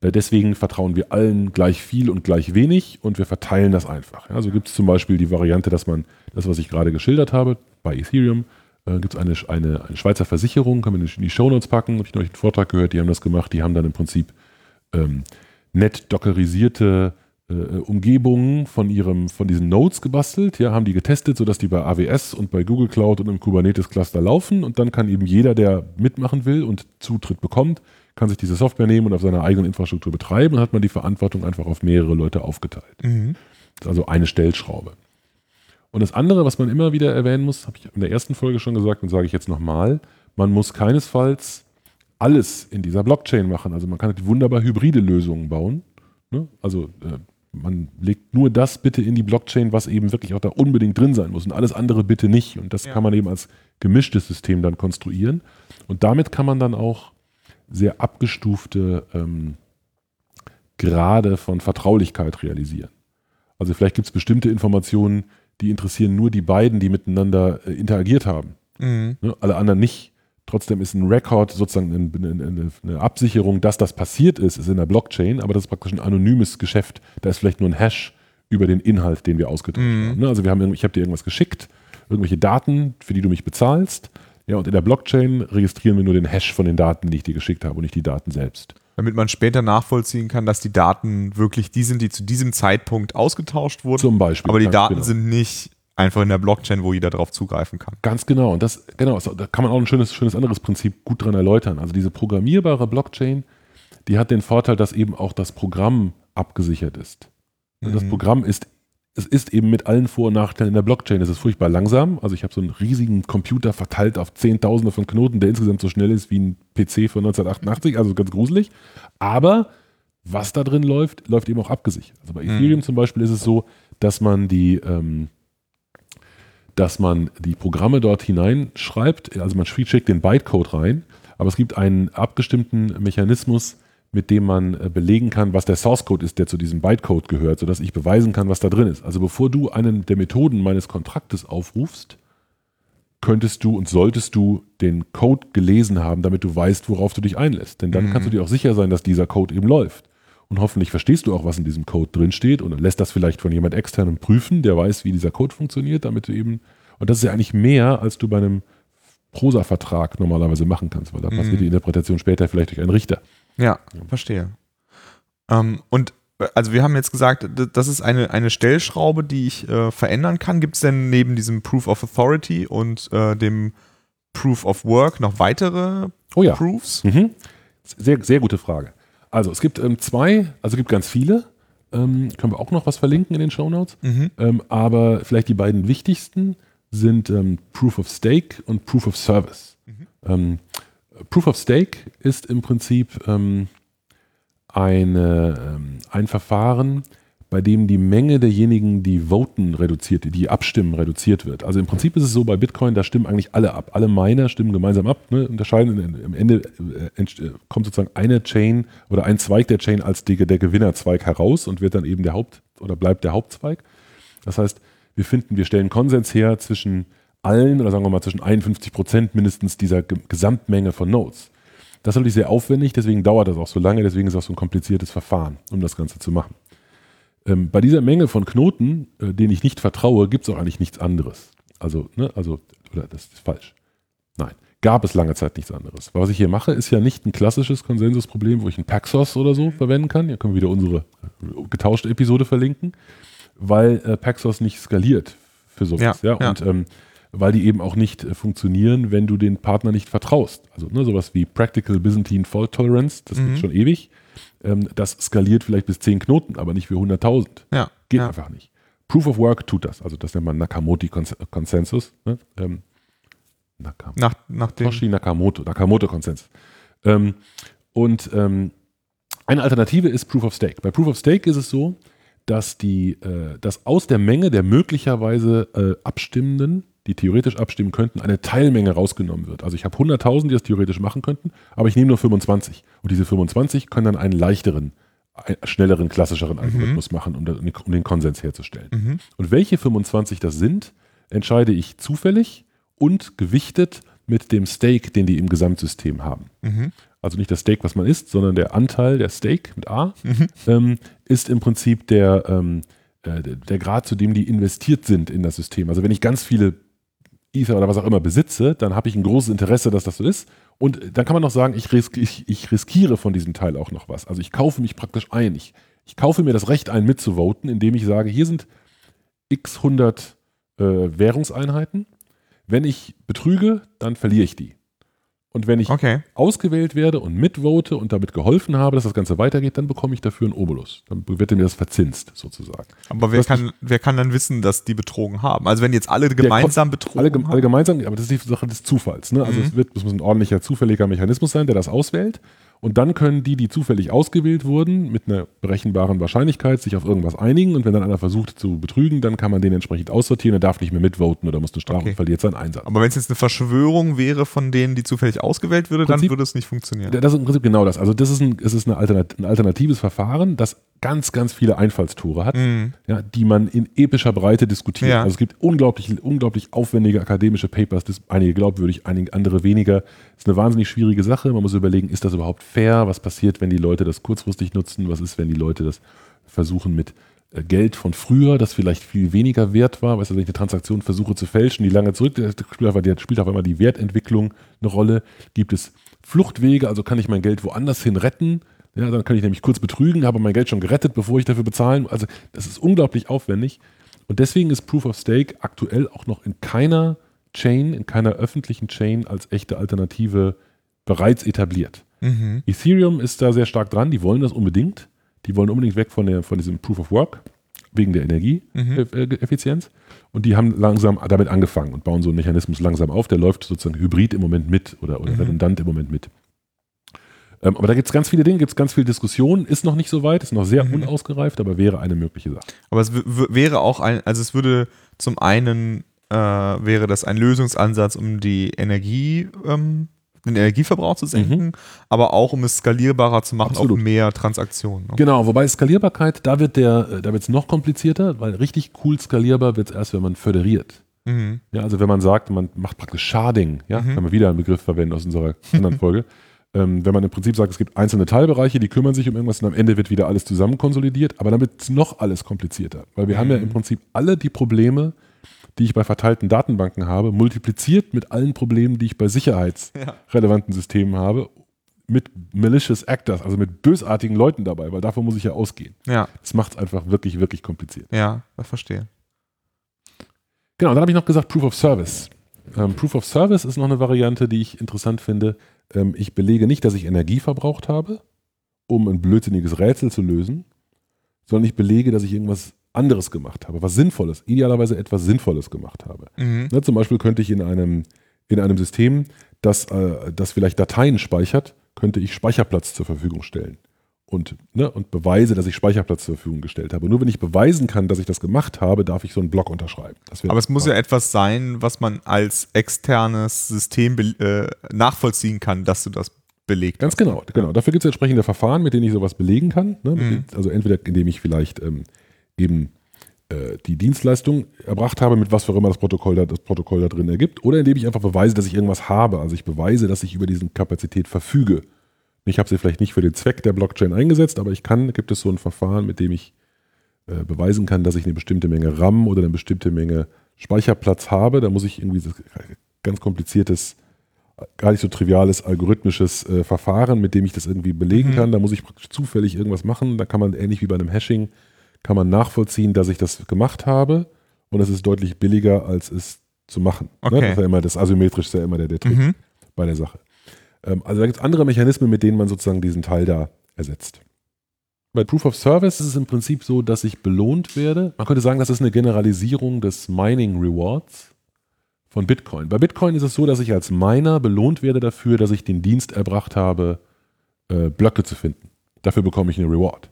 äh, deswegen vertrauen wir allen gleich viel und gleich wenig und wir verteilen das einfach. Ja, so gibt es zum Beispiel die Variante, dass man das, was ich gerade geschildert habe, bei Ethereum, äh, gibt es eine, eine, eine Schweizer Versicherung, kann man in die Shownotes packen, habe ich neulich einen Vortrag gehört, die haben das gemacht, die haben dann im Prinzip ähm, nett dockerisierte äh, Umgebungen von ihrem, von diesen Nodes gebastelt, ja, haben die getestet, sodass die bei AWS und bei Google Cloud und im Kubernetes Cluster laufen und dann kann eben jeder, der mitmachen will und Zutritt bekommt, kann sich diese Software nehmen und auf seiner eigenen Infrastruktur betreiben und hat man die Verantwortung einfach auf mehrere Leute aufgeteilt. Mhm. Das ist also eine Stellschraube. Und das andere, was man immer wieder erwähnen muss, habe ich in der ersten Folge schon gesagt und sage ich jetzt nochmal, man muss keinesfalls alles in dieser Blockchain machen. Also man kann halt wunderbar hybride Lösungen bauen. Ne? Also äh, man legt nur das bitte in die Blockchain, was eben wirklich auch da unbedingt drin sein muss und alles andere bitte nicht. Und das Ja. kann man eben als gemischtes System dann konstruieren. Und damit kann man dann auch sehr abgestufte ähm, Grade von Vertraulichkeit realisieren. Also vielleicht gibt es bestimmte Informationen, die interessieren nur die beiden, die miteinander äh, interagiert haben. Mhm. Ne? Alle anderen nicht. Trotzdem ist ein Record sozusagen eine, eine, eine Absicherung, dass das passiert ist, ist in der Blockchain, aber das ist praktisch ein anonymes Geschäft. Da ist vielleicht nur ein Hash über den Inhalt, den wir ausgetauscht Mhm. haben. Ne? Also wir haben, ich habe dir irgendwas geschickt, irgendwelche Daten, für die du mich bezahlst. Ja, und in der Blockchain registrieren wir nur den Hash von den Daten, die ich dir geschickt habe und nicht die Daten selbst. Damit man später nachvollziehen kann, dass die Daten wirklich die sind, die zu diesem Zeitpunkt ausgetauscht wurden. Zum Beispiel. aber die Daten genau. sind nicht einfach in der Blockchain, wo jeder drauf zugreifen kann. Ganz genau. Und das, genau, da kann man auch ein schönes, schönes anderes Prinzip gut dran erläutern. Also diese programmierbare Blockchain, die hat den Vorteil, dass eben auch das Programm abgesichert ist. Und das Mhm. Programm ist, es ist eben mit allen Vor- und Nachteilen in der Blockchain. Es ist furchtbar langsam. Also ich habe so einen riesigen Computer verteilt auf Zehntausende von Knoten, der insgesamt so schnell ist wie ein PC von 1988, also ganz gruselig. Aber was da drin läuft, läuft eben auch abgesichert. Also bei Mhm. Ethereum zum Beispiel ist es so, dass man die, ähm, dass man die Programme dort hineinschreibt, also man schickt den Bytecode rein, aber es gibt einen abgestimmten Mechanismus, mit dem man äh, belegen kann, was der Source Code ist, der zu diesem Bytecode gehört, sodass ich beweisen kann, was da drin ist. Also bevor du einen der Methoden meines Kontraktes aufrufst, könntest du und solltest du den Code gelesen haben, damit du weißt, worauf du dich einlässt. Denn dann Mhm. kannst du dir auch sicher sein, dass dieser Code eben läuft. Und hoffentlich verstehst du auch, was in diesem Code drin steht und lässt das vielleicht von jemand externem prüfen, der weiß, wie dieser Code funktioniert, damit du eben, und das ist ja eigentlich mehr, als du bei einem Prosa-Vertrag normalerweise machen kannst, weil da Mhm. passiert die Interpretation später vielleicht durch einen Richter. Ja, verstehe. Ähm, und äh, also wir haben jetzt gesagt, das ist eine, eine Stellschraube, die ich äh, verändern kann. Gibt es denn neben diesem Proof of Authority und äh, dem Proof of Work noch weitere Oh ja. Proofs? Mhm. Sehr, sehr gute Frage. Also es gibt ähm, zwei, also es gibt ganz viele. Ähm, können wir auch noch was verlinken in den Show Notes. Mhm. Ähm, aber vielleicht die beiden wichtigsten sind ähm, Proof of Stake und Proof of Service. Ähm, Proof of Stake ist im Prinzip ähm, eine, ein Verfahren, bei dem die Menge derjenigen, die voten, reduziert, die abstimmen, reduziert wird. Also im Prinzip ist es so bei Bitcoin, da stimmen eigentlich alle ab. Alle Miner stimmen gemeinsam ab, ne, unterscheiden. Am Ende äh, äh, kommt sozusagen eine Chain oder ein Zweig der Chain als die, der Gewinnerzweig heraus und wird dann eben der Haupt- oder bleibt der Hauptzweig. Das heißt, wir finden, wir stellen Konsens her zwischen allen oder sagen wir mal zwischen 51 Prozent mindestens dieser Ge- Gesamtmenge von Nodes. Das ist natürlich sehr aufwendig, deswegen dauert das auch so lange, deswegen ist es auch so ein kompliziertes Verfahren, um das Ganze zu machen. Ähm, bei dieser Menge von Knoten, äh, denen ich nicht vertraue, gibt es auch eigentlich nichts anderes. Also, ne, also, oder das ist falsch. Nein, gab es lange Zeit nichts anderes. Was ich hier mache, ist ja nicht ein klassisches Konsensusproblem, wo ich einen Paxos oder so verwenden kann. Hier können wir wieder unsere äh, getauschte Episode verlinken, weil äh, Paxos nicht skaliert für sowas. Ja, Ja, ja. Und ähm, weil die eben auch nicht äh, funktionieren, wenn du den Partner nicht vertraust. Also ne, sowas wie Practical Byzantine Fault Tolerance, das Mhm. gibt schon ewig. Ähm, das skaliert vielleicht bis 10 Knoten, aber nicht für 100.000. Ja. Geht ja. einfach nicht. Proof of Work tut das. Also das nennt man Nakamoto-Konsensus. Ne? Ähm, Nakam Nach, nach dem. Toshi Nakamoto, Nakamoto-Konsensus. Ähm, und ähm, eine Alternative ist Proof of Stake. Bei Proof of Stake ist es so, dass, die, äh, dass aus der Menge der möglicherweise äh, Abstimmenden, die theoretisch abstimmen könnten, eine Teilmenge rausgenommen wird. Also ich habe 100.000, die das theoretisch machen könnten, aber ich nehme nur 25. Und diese 25 können dann einen leichteren, einen schnelleren, klassischeren Algorithmus machen, um, da- um den Konsens herzustellen. Mhm. Und welche 25 das sind, entscheide ich zufällig und gewichtet mit dem Stake, den die im Gesamtsystem haben. Mhm. Also nicht das Steak, was man isst, sondern der Anteil, der Steak mit A, Mhm. ähm, ist im Prinzip der, ähm, äh, der Grad, zu dem die investiert sind in das System. Also wenn ich ganz viele Ether oder was auch immer besitze, dann habe ich ein großes Interesse, dass das so ist. Und dann kann man noch sagen, ich, risk, ich, ich riskiere von diesem Teil auch noch was. Also ich kaufe mich praktisch ein. Ich, ich kaufe mir das Recht ein, mitzuvoten, indem ich sage, hier sind x 100 äh, Währungseinheiten. Wenn ich betrüge, dann verliere ich die. Und wenn ich Okay. ausgewählt werde und mitvote und damit geholfen habe, dass das Ganze weitergeht, dann bekomme ich dafür einen Obolus. Dann wird mir das verzinst, sozusagen. Aber wer Was kann, wer kann dann wissen, dass die betrogen haben? Also wenn jetzt alle gemeinsam betrogen Alle, haben? alle gemeinsam, aber das ist die Sache des Zufalls. Ne? Also Mhm. es, wird, es muss ein ordentlicher, zufälliger Mechanismus sein, der das auswählt. Und dann können die, die zufällig ausgewählt wurden, mit einer berechenbaren Wahrscheinlichkeit sich auf irgendwas einigen. Und wenn dann einer versucht zu betrügen, dann kann man den entsprechend aussortieren. Er darf nicht mehr mitvoten oder muss eine Strafe Okay. und verliert seinen Einsatz. Aber wenn es jetzt eine Verschwörung wäre von denen, die zufällig ausgewählt würde, dann Prinzip- würde es nicht funktionieren. Das ist im Prinzip genau das. Also das ist ein, es ist eine Alternat ein alternatives Verfahren, das ganz, ganz viele Einfallstore hat, Mhm. ja, die man in epischer Breite diskutiert. Ja. Also es gibt unglaublich, unglaublich aufwendige akademische Papers, einige glaubwürdig, einige andere weniger. Das ist eine wahnsinnig schwierige Sache. Man muss überlegen, ist das überhaupt fair? Was passiert, wenn die Leute das kurzfristig nutzen? Was ist, wenn die Leute das versuchen mit äh, Geld von früher, das vielleicht viel weniger wert war, weißt du, wenn ich eine Transaktion versuche zu fälschen, die lange zurück, da spielt auf einmal die Wertentwicklung eine Rolle. Gibt es Fluchtwege, also kann ich mein Geld woanders hin retten? Ja, dann kann ich nämlich kurz betrügen, habe mein Geld schon gerettet, bevor ich dafür bezahlen. Also das ist unglaublich aufwendig. Und deswegen ist Proof of Stake aktuell auch noch in keiner Chain, in keiner öffentlichen Chain als echte Alternative bereits etabliert. Mhm. Ethereum ist da sehr stark dran, die wollen das unbedingt. Die wollen unbedingt weg von, der, von diesem Proof of Work wegen der Energieeffizienz. Und die haben langsam damit angefangen und bauen so einen Mechanismus langsam auf. Der läuft sozusagen hybrid im Moment mit oder, oder Mhm. redundant im Moment mit. Ähm, aber da gibt es ganz viele Dinge, gibt es ganz viel Diskussion, ist noch nicht so weit, ist noch sehr Mhm. unausgereift, aber wäre eine mögliche Sache. Aber es wäre auch ein, also es würde zum einen äh, wäre das ein Lösungsansatz, um die Energie, ähm, den Energieverbrauch zu senken, aber auch um es skalierbarer zu machen Absolut. auf mehr Transaktionen. ne? Genau, wobei Skalierbarkeit, da wird der, äh, da wird es noch komplizierter, weil richtig cool skalierbar wird es erst, wenn man föderiert. Mhm. Ja, also wenn man sagt, man macht praktisch Sharding, ja, Mhm. kann man wieder einen Begriff verwenden aus unserer anderen (laughs) Folge. Ähm, wenn man im Prinzip sagt, es gibt einzelne Teilbereiche, die kümmern sich um irgendwas und am Ende wird wieder alles zusammen konsolidiert, aber dann wird es noch alles komplizierter. Weil wir haben ja im Prinzip alle die Probleme, die ich bei verteilten Datenbanken habe, multipliziert mit allen Problemen, die ich bei sicherheitsrelevanten Systemen habe, mit malicious actors, also mit bösartigen Leuten dabei, weil davon muss ich ja ausgehen. Ja, Das macht es einfach wirklich, wirklich kompliziert. ja, ich verstehe. Genau, dann habe ich noch gesagt Proof of Service. Ähm, Proof of Service ist noch eine Variante, die ich interessant finde. Ähm, ich belege nicht, dass ich Energie verbraucht habe, um ein blödsinniges Rätsel zu lösen, sondern ich belege, dass ich irgendwas anderes gemacht habe, was Sinnvolles, idealerweise etwas Sinnvolles gemacht habe. Mhm. Ne, zum Beispiel könnte ich in einem, in einem System, das, äh, das vielleicht Dateien speichert, könnte ich Speicherplatz zur Verfügung stellen. Und, ne, und beweise, dass ich Speicherplatz zur Verfügung gestellt habe. Nur wenn ich beweisen kann, dass ich das gemacht habe, darf ich so einen Block unterschreiben. Aber es muss ja etwas sein, was man als externes System äh, nachvollziehen kann, dass du das belegt Ganz hast. genau, genau. Dafür gibt es entsprechende Verfahren, mit denen ich sowas belegen kann. Ne? Mhm. Also entweder indem ich vielleicht ähm, eben äh, die Dienstleistung erbracht habe, mit was für immer das Protokoll, da, das Protokoll da drin ergibt, oder indem ich einfach beweise, dass ich irgendwas habe. Also ich beweise, dass ich über diese Kapazität verfüge. Ich habe sie vielleicht nicht für den Zweck der Blockchain eingesetzt, aber ich kann, gibt es so ein Verfahren, mit dem ich äh, beweisen kann, dass ich eine bestimmte Menge RAM oder eine bestimmte Menge Speicherplatz habe. Da muss ich irgendwie so ganz kompliziertes, gar nicht so triviales algorithmisches äh, Verfahren, mit dem ich das irgendwie belegen Mhm. kann. Da muss ich praktisch zufällig irgendwas machen. Da kann man ähnlich wie bei einem Hashing, kann man nachvollziehen, dass ich das gemacht habe. Und es ist deutlich billiger, als es zu machen. Okay. Ne? Das ist ja immer das asymmetrisch ist ja immer der, der Trick Mhm. bei der Sache. Ähm, also da gibt es andere Mechanismen, mit denen man sozusagen diesen Teil da ersetzt. Bei Proof of Service ist es im Prinzip so, dass ich belohnt werde. Man könnte sagen, das ist eine Generalisierung des Mining Rewards von Bitcoin. Bei Bitcoin ist es so, dass ich als Miner belohnt werde dafür, dass ich den Dienst erbracht habe, äh, Blöcke zu finden. Dafür bekomme ich eine Reward.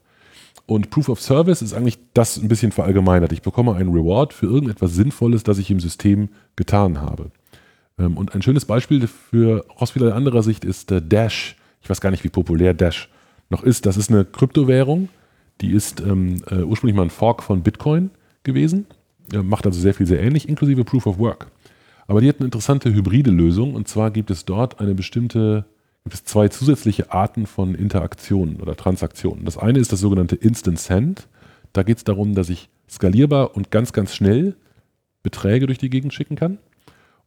Und Proof of Service ist eigentlich das ein bisschen verallgemeinert. Ich bekomme einen Reward für irgendetwas Sinnvolles, das ich im System getan habe. Ähm, Und ein schönes Beispiel aus wieder anderer Sicht ist äh, Dash. Ich weiß gar nicht, wie populär Dash noch ist. Das ist eine Kryptowährung, die ist ähm, äh, ursprünglich mal ein Fork von Bitcoin gewesen, äh, macht also sehr viel sehr ähnlich, inklusive Proof of Work. Aber die hat eine interessante hybride Lösung und zwar gibt es dort eine bestimmte, gibt es zwei zusätzliche Arten von Interaktionen oder Transaktionen. Das eine ist das sogenannte Instant Send. Da geht es darum, dass ich skalierbar und ganz, ganz schnell Beträge durch die Gegend schicken kann.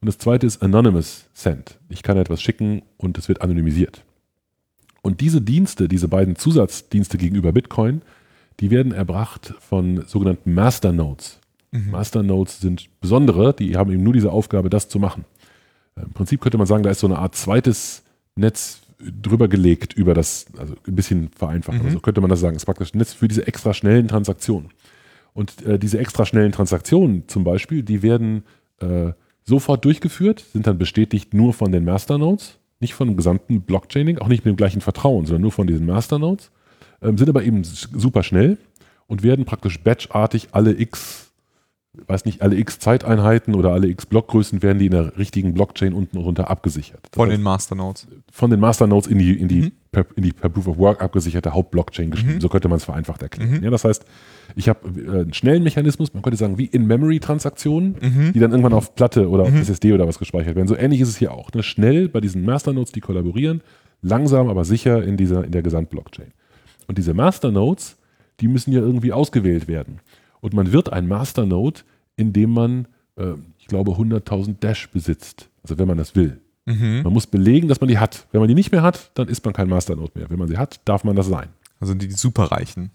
Und das zweite ist Anonymous Send. Ich kann etwas schicken und es wird anonymisiert. Und diese Dienste, diese beiden Zusatzdienste gegenüber Bitcoin, die werden erbracht von sogenannten Masternodes. Masternodes sind besondere, die haben eben nur diese Aufgabe, das zu machen. Im Prinzip könnte man sagen, da ist so eine Art zweites Netz drüber gelegt über das, also ein bisschen vereinfacht, aber so könnte man das sagen. Es ist praktisch ein Netz für diese extra schnellen Transaktionen. Und äh, diese extra schnellen Transaktionen zum Beispiel, die werden äh, sofort durchgeführt, sind dann bestätigt nur von den Masternodes, nicht von dem gesamten Blockchaining, auch nicht mit dem gleichen Vertrauen, sondern nur von diesen Masternodes, ähm, sind aber eben super schnell und werden praktisch batchartig alle x, weiß nicht, alle x Zeiteinheiten oder alle x Blockgrößen werden die in der richtigen Blockchain unten runter abgesichert. Das Von heißt, den Masternodes. von den Masternodes in die, in die, Mhm. per, in die per Proof of Work abgesicherte Hauptblockchain geschrieben. Mhm. So könnte man es vereinfacht erklären. Mhm. Ja, das heißt, ich habe äh, einen schnellen Mechanismus, man könnte sagen, wie In-Memory-Transaktionen, Mhm. die dann irgendwann auf Platte oder auf Mhm. SSD oder was gespeichert werden. So ähnlich ist es hier auch. Ne? Schnell bei diesen Masternodes, die kollaborieren, langsam, aber sicher in, dieser, in der Gesamtblockchain. Und diese Masternodes, die müssen ja irgendwie ausgewählt werden. Und man wird ein Masternode, indem man, äh, ich glaube, 100.000 Dash besitzt. Also wenn man das will. Mhm. Man muss belegen, dass man die hat. Wenn man die nicht mehr hat, dann ist man kein Masternode mehr. Wenn man sie hat, darf man das sein. Also die Superreichen.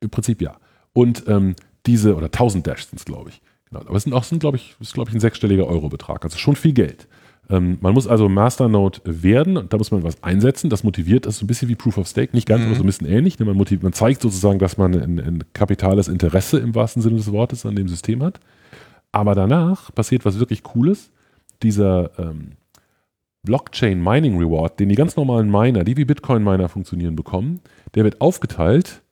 Im Prinzip ja. Und ähm, diese, oder 1000 Dash sind es, glaube ich. Genau. Aber es sind auch, sind, glaube ich, ist, glaube ich, ein sechsstelliger Eurobetrag. Also schon viel Geld. Ähm, man muss also Masternode werden und da muss man was einsetzen. Das motiviert, das ist so ein bisschen wie Proof of Stake, nicht ganz, Mhm. aber so ein bisschen ähnlich. ne? Man, man zeigt sozusagen, dass man ein, ein kapitales Interesse im wahrsten Sinne des Wortes an dem System hat. Aber danach passiert was wirklich Cooles. Dieser ähm, Blockchain Mining Reward, den die ganz normalen Miner, die wie Bitcoin-Miner funktionieren, bekommen, der wird aufgeteilt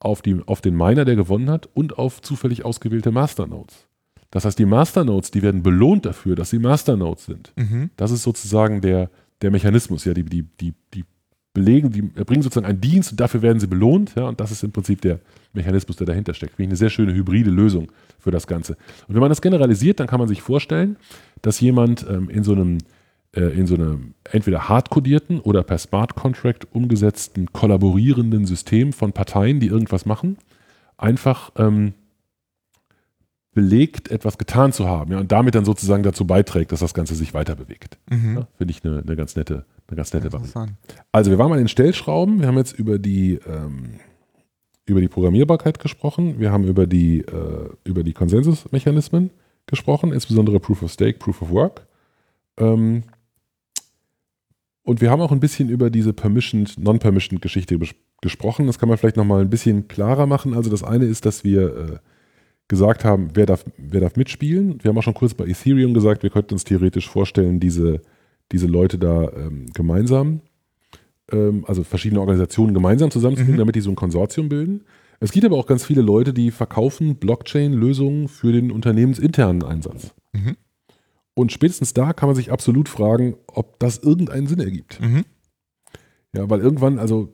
auf, die, auf den Miner, der gewonnen hat, und auf zufällig ausgewählte Masternodes. Das heißt, die Masternodes, die werden belohnt dafür, dass sie Masternodes sind. Mhm. Das ist sozusagen der, der Mechanismus, ja, die, die, die, die belegen, die erbringen sozusagen einen Dienst und dafür werden sie belohnt, ja, und das ist im Prinzip der Mechanismus, der dahinter steckt. Finde ich eine sehr schöne hybride Lösung für das Ganze. Und wenn man das generalisiert, dann kann man sich vorstellen, dass jemand ähm, in so einem äh, in so einem entweder hardcodierten oder per Smart Contract umgesetzten kollaborierenden System von Parteien, die irgendwas machen, einfach ähm, belegt, etwas getan zu haben ja, und damit dann sozusagen dazu beiträgt, dass das Ganze sich weiter bewegt. Mhm. Ja, Finde ich eine, eine ganz nette, eine ganz nette Variante. Also wir waren mal in den Stellschrauben, wir haben jetzt über die, ähm, über die Programmierbarkeit gesprochen, wir haben über die, äh, über die Konsensusmechanismen gesprochen, insbesondere Proof of Stake, Proof of Work. Ähm, und wir haben auch ein bisschen über diese Permissioned, Non-Permissioned Geschichte gesprochen. Das kann man vielleicht nochmal ein bisschen klarer machen. Also das eine ist, dass wir äh, gesagt haben, wer darf, wer darf mitspielen. Wir haben auch schon kurz bei Ethereum gesagt, wir könnten uns theoretisch vorstellen, diese, diese Leute da ähm, gemeinsam, ähm, also verschiedene Organisationen gemeinsam zusammenzubringen, Mhm. damit die so ein Konsortium bilden. Es gibt aber auch ganz viele Leute, die verkaufen Blockchain-Lösungen für den unternehmensinternen Einsatz. Mhm. Und spätestens da kann man sich absolut fragen, ob das irgendeinen Sinn ergibt. Mhm. Ja, weil irgendwann, also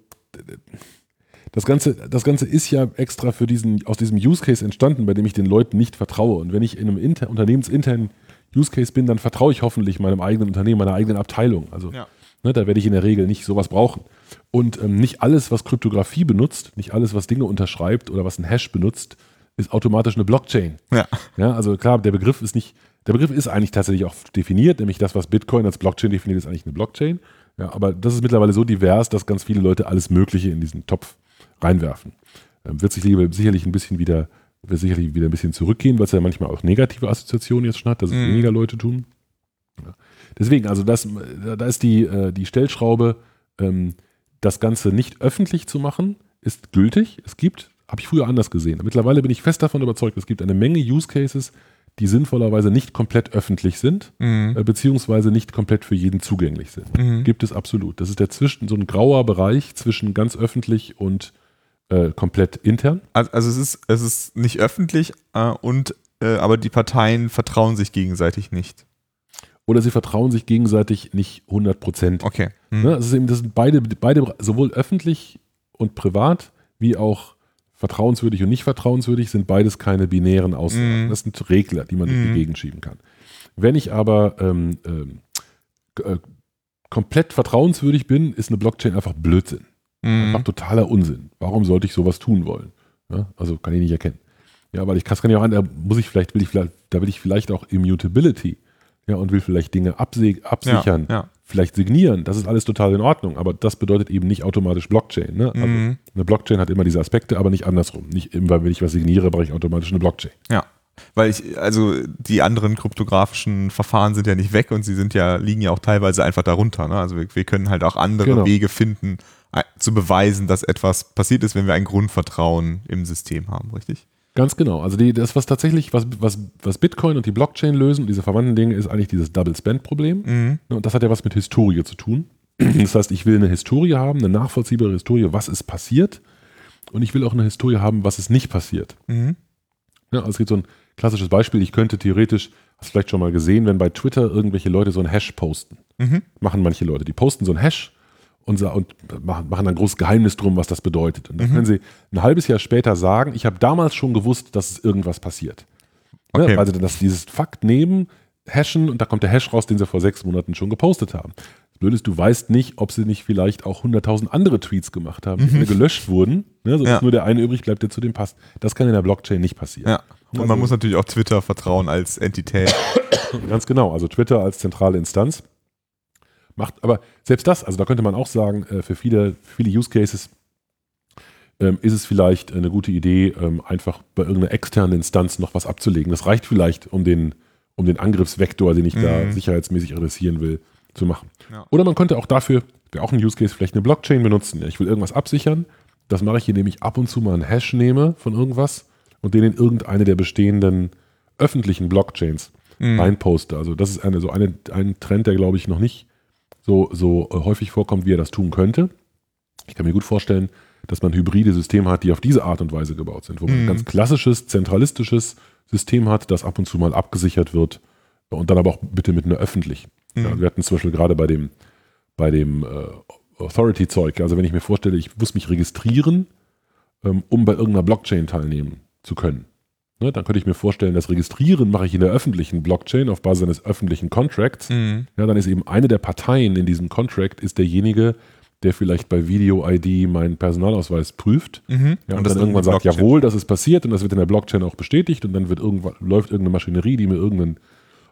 das Ganze, das Ganze ist ja extra für diesen, aus diesem Use Case entstanden, bei dem ich den Leuten nicht vertraue. Und wenn ich in einem inter, unternehmensinternen Use Case bin, dann vertraue ich hoffentlich meinem eigenen Unternehmen, meiner eigenen Abteilung. Also Ja. ne, da werde ich in der Regel nicht sowas brauchen. Und ähm, nicht alles, was Kryptographie benutzt, nicht alles, was Dinge unterschreibt oder was ein Hash benutzt, ist automatisch eine Blockchain. Ja. Ja, also klar, der Begriff ist nicht, der Begriff ist eigentlich tatsächlich auch definiert, nämlich das, was Bitcoin als Blockchain definiert, ist eigentlich eine Blockchain. Ja, aber das ist mittlerweile so divers, dass ganz viele Leute alles Mögliche in diesen Topf reinwerfen. Ähm, wird sich lieber, sicherlich ein bisschen wieder wird sicherlich wieder ein bisschen zurückgehen, weil es ja manchmal auch negative Assoziationen jetzt schon hat, dass es Mhm. weniger Leute tun. Ja. Deswegen, also das, da ist die, äh, die Stellschraube, ähm, das Ganze nicht öffentlich zu machen, ist gültig. Es gibt, habe ich früher anders gesehen. Mittlerweile bin ich fest davon überzeugt, es gibt eine Menge Use Cases, die sinnvollerweise nicht komplett öffentlich sind, Mhm. äh, beziehungsweise nicht komplett für jeden zugänglich sind. Mhm. Gibt es absolut. Das ist der zwischen, so ein grauer Bereich zwischen ganz öffentlich und äh, komplett intern. Also, also es ist, es ist nicht öffentlich äh, und äh, aber die Parteien vertrauen sich gegenseitig nicht. Oder sie vertrauen sich gegenseitig nicht 100 Prozent. Okay. Ne? Das, ist eben, das sind beide, beide, sowohl öffentlich und privat, wie auch vertrauenswürdig und nicht vertrauenswürdig, sind beides keine binären Aussagen. Mhm. Das sind Regler, die man durch Mhm. die Gegend schieben kann. Wenn ich aber ähm, ähm, äh, komplett vertrauenswürdig bin, ist eine Blockchain einfach Blödsinn. Einfach Mhm. totaler Unsinn. Warum sollte ich sowas tun wollen? Ja, also kann ich nicht erkennen. Ja, weil ich kann ja auch an, da muss ich vielleicht, will ich vielleicht, da will ich vielleicht auch Immutability. Ja, und will vielleicht Dinge absichern, Ja, ja. vielleicht signieren. Das ist alles total in Ordnung, aber das bedeutet eben nicht automatisch Blockchain. Ne? Also Mhm. eine Blockchain hat immer diese Aspekte, aber nicht andersrum. Nicht immer, wenn ich was signiere, brauche ich automatisch eine Blockchain. Ja. Weil ich, also die anderen kryptografischen Verfahren sind ja nicht weg und sie sind ja, liegen ja auch teilweise einfach darunter. Ne? Also wir, wir können halt auch andere Genau. Wege finden, zu beweisen, dass etwas passiert ist, wenn wir ein Grundvertrauen im System haben, richtig? Ganz genau. Also die, das, was tatsächlich, was, was, was Bitcoin und die Blockchain lösen, diese verwandten Dinge, ist eigentlich dieses Double-Spend-Problem. Mhm. Und das hat ja was mit Historie zu tun. (clears throat) Das heißt, ich will eine Historie haben, eine nachvollziehbare Historie, was ist passiert. Und ich will auch eine Historie haben, was ist nicht passiert. Mhm. Ja, also es gibt so ein klassisches Beispiel, ich könnte theoretisch, hast du vielleicht schon mal gesehen, wenn bei Twitter irgendwelche Leute so einen Hash posten. Mhm. Machen manche Leute. Die posten so einen Hash und, machen, dann großes Geheimnis drum, was das bedeutet. Und dann können sie ein halbes Jahr später sagen, ich habe damals schon gewusst, dass es irgendwas passiert. Okay. Ne? Weil sie dann das, dieses Fakt nehmen, hashen und da kommt der Hash raus, den sie vor sechs Monaten schon gepostet haben. Das Blöde ist, du weißt nicht, ob sie nicht vielleicht auch 100.000 andere Tweets gemacht haben, die alle gelöscht wurden, ne, sodass Ja. nur der eine übrig bleibt, der zu dem passt. Das kann in der Blockchain nicht passieren. Ja. Und Also- man muss natürlich auch Twitter vertrauen als Entität. Ganz genau, also Twitter als zentrale Instanz macht, aber selbst das, also da könnte man auch sagen, äh, für viele, viele Use Cases ähm, ist es vielleicht eine gute Idee, ähm, einfach bei irgendeiner externen Instanz noch was abzulegen. Das reicht vielleicht, um den, um den Angriffsvektor, den ich da Mhm. sicherheitsmäßig adressieren will, zu machen. Ja. Oder man könnte auch dafür, wäre auch ein Use Case, vielleicht eine Blockchain benutzen. Ja, ich will irgendwas absichern. Das mache ich, indem ich ab und zu mal einen Hash nehme von irgendwas und den in irgendeine der bestehenden öffentlichen Blockchains Mhm. reinposte. Also das ist eine, so eine, ein Trend, der glaube ich noch nicht so, so äh, häufig vorkommt, wie er das tun könnte. Ich kann mir gut vorstellen, dass man hybride Systeme hat, die auf diese Art und Weise gebaut sind, wo man ein Mhm. ganz klassisches, zentralistisches System hat, das ab und zu mal abgesichert wird und dann aber auch bitte mit einer öffentlichen. Mhm. Ja, wir hatten zum Beispiel gerade bei dem, bei dem äh, Authority-Zeug, also wenn ich mir vorstelle, ich muss mich registrieren, ähm, um bei irgendeiner Blockchain teilnehmen zu können. Ne, dann könnte ich mir vorstellen, das Registrieren mache ich in der öffentlichen Blockchain auf Basis eines öffentlichen Contracts. Mhm. Ja, dann ist eben eine der Parteien in diesem Contract ist derjenige, der vielleicht bei Video-ID meinen Personalausweis prüft. Mhm. Ja, und, das dann irgendwann sagt, jawohl, das ist passiert und das wird in der Blockchain auch bestätigt und dann wird irgendwann, läuft irgendeine Maschinerie, die mir irgendeinen,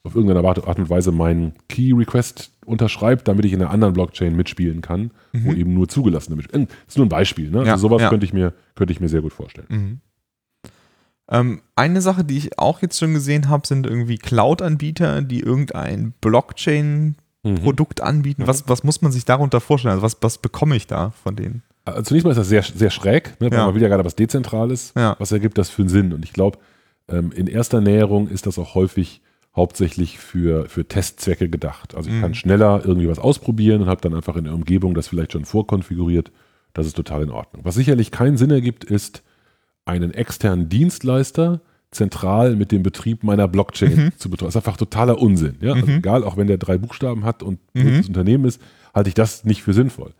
auf irgendeine Art und Weise meinen Key-Request unterschreibt, damit ich in einer anderen Blockchain mitspielen kann, wo eben nur zugelassene mitspielen. Das ist nur ein Beispiel. Ne? Mhm. Ja, also sowas ja. könnte, ich mir, könnte ich mir sehr gut vorstellen. Mhm. Ähm, eine Sache, die ich auch jetzt schon gesehen habe, sind irgendwie Cloud-Anbieter, die irgendein Blockchain-Produkt Mhm. anbieten. Was, was muss man sich darunter vorstellen? Also was, was bekomme ich da von denen? Also zunächst mal ist das sehr, sehr schräg, ne, weil Ja. man will ja gerade was Dezentrales. Ja. Was ergibt das für einen Sinn? Und ich glaube, ähm, in erster Näherung ist das auch häufig hauptsächlich für, für Testzwecke gedacht. Also ich Mhm. kann schneller irgendwie was ausprobieren und habe dann einfach in der Umgebung das vielleicht schon vorkonfiguriert. Das ist total in Ordnung. Was sicherlich keinen Sinn ergibt, ist, einen externen Dienstleister zentral mit dem Betrieb meiner Blockchain zu betreuen. Das ist einfach totaler Unsinn. Ja? Also Mhm. egal, auch wenn der drei Buchstaben hat und Mhm. ein Unternehmen ist, halte ich das nicht für sinnvoll.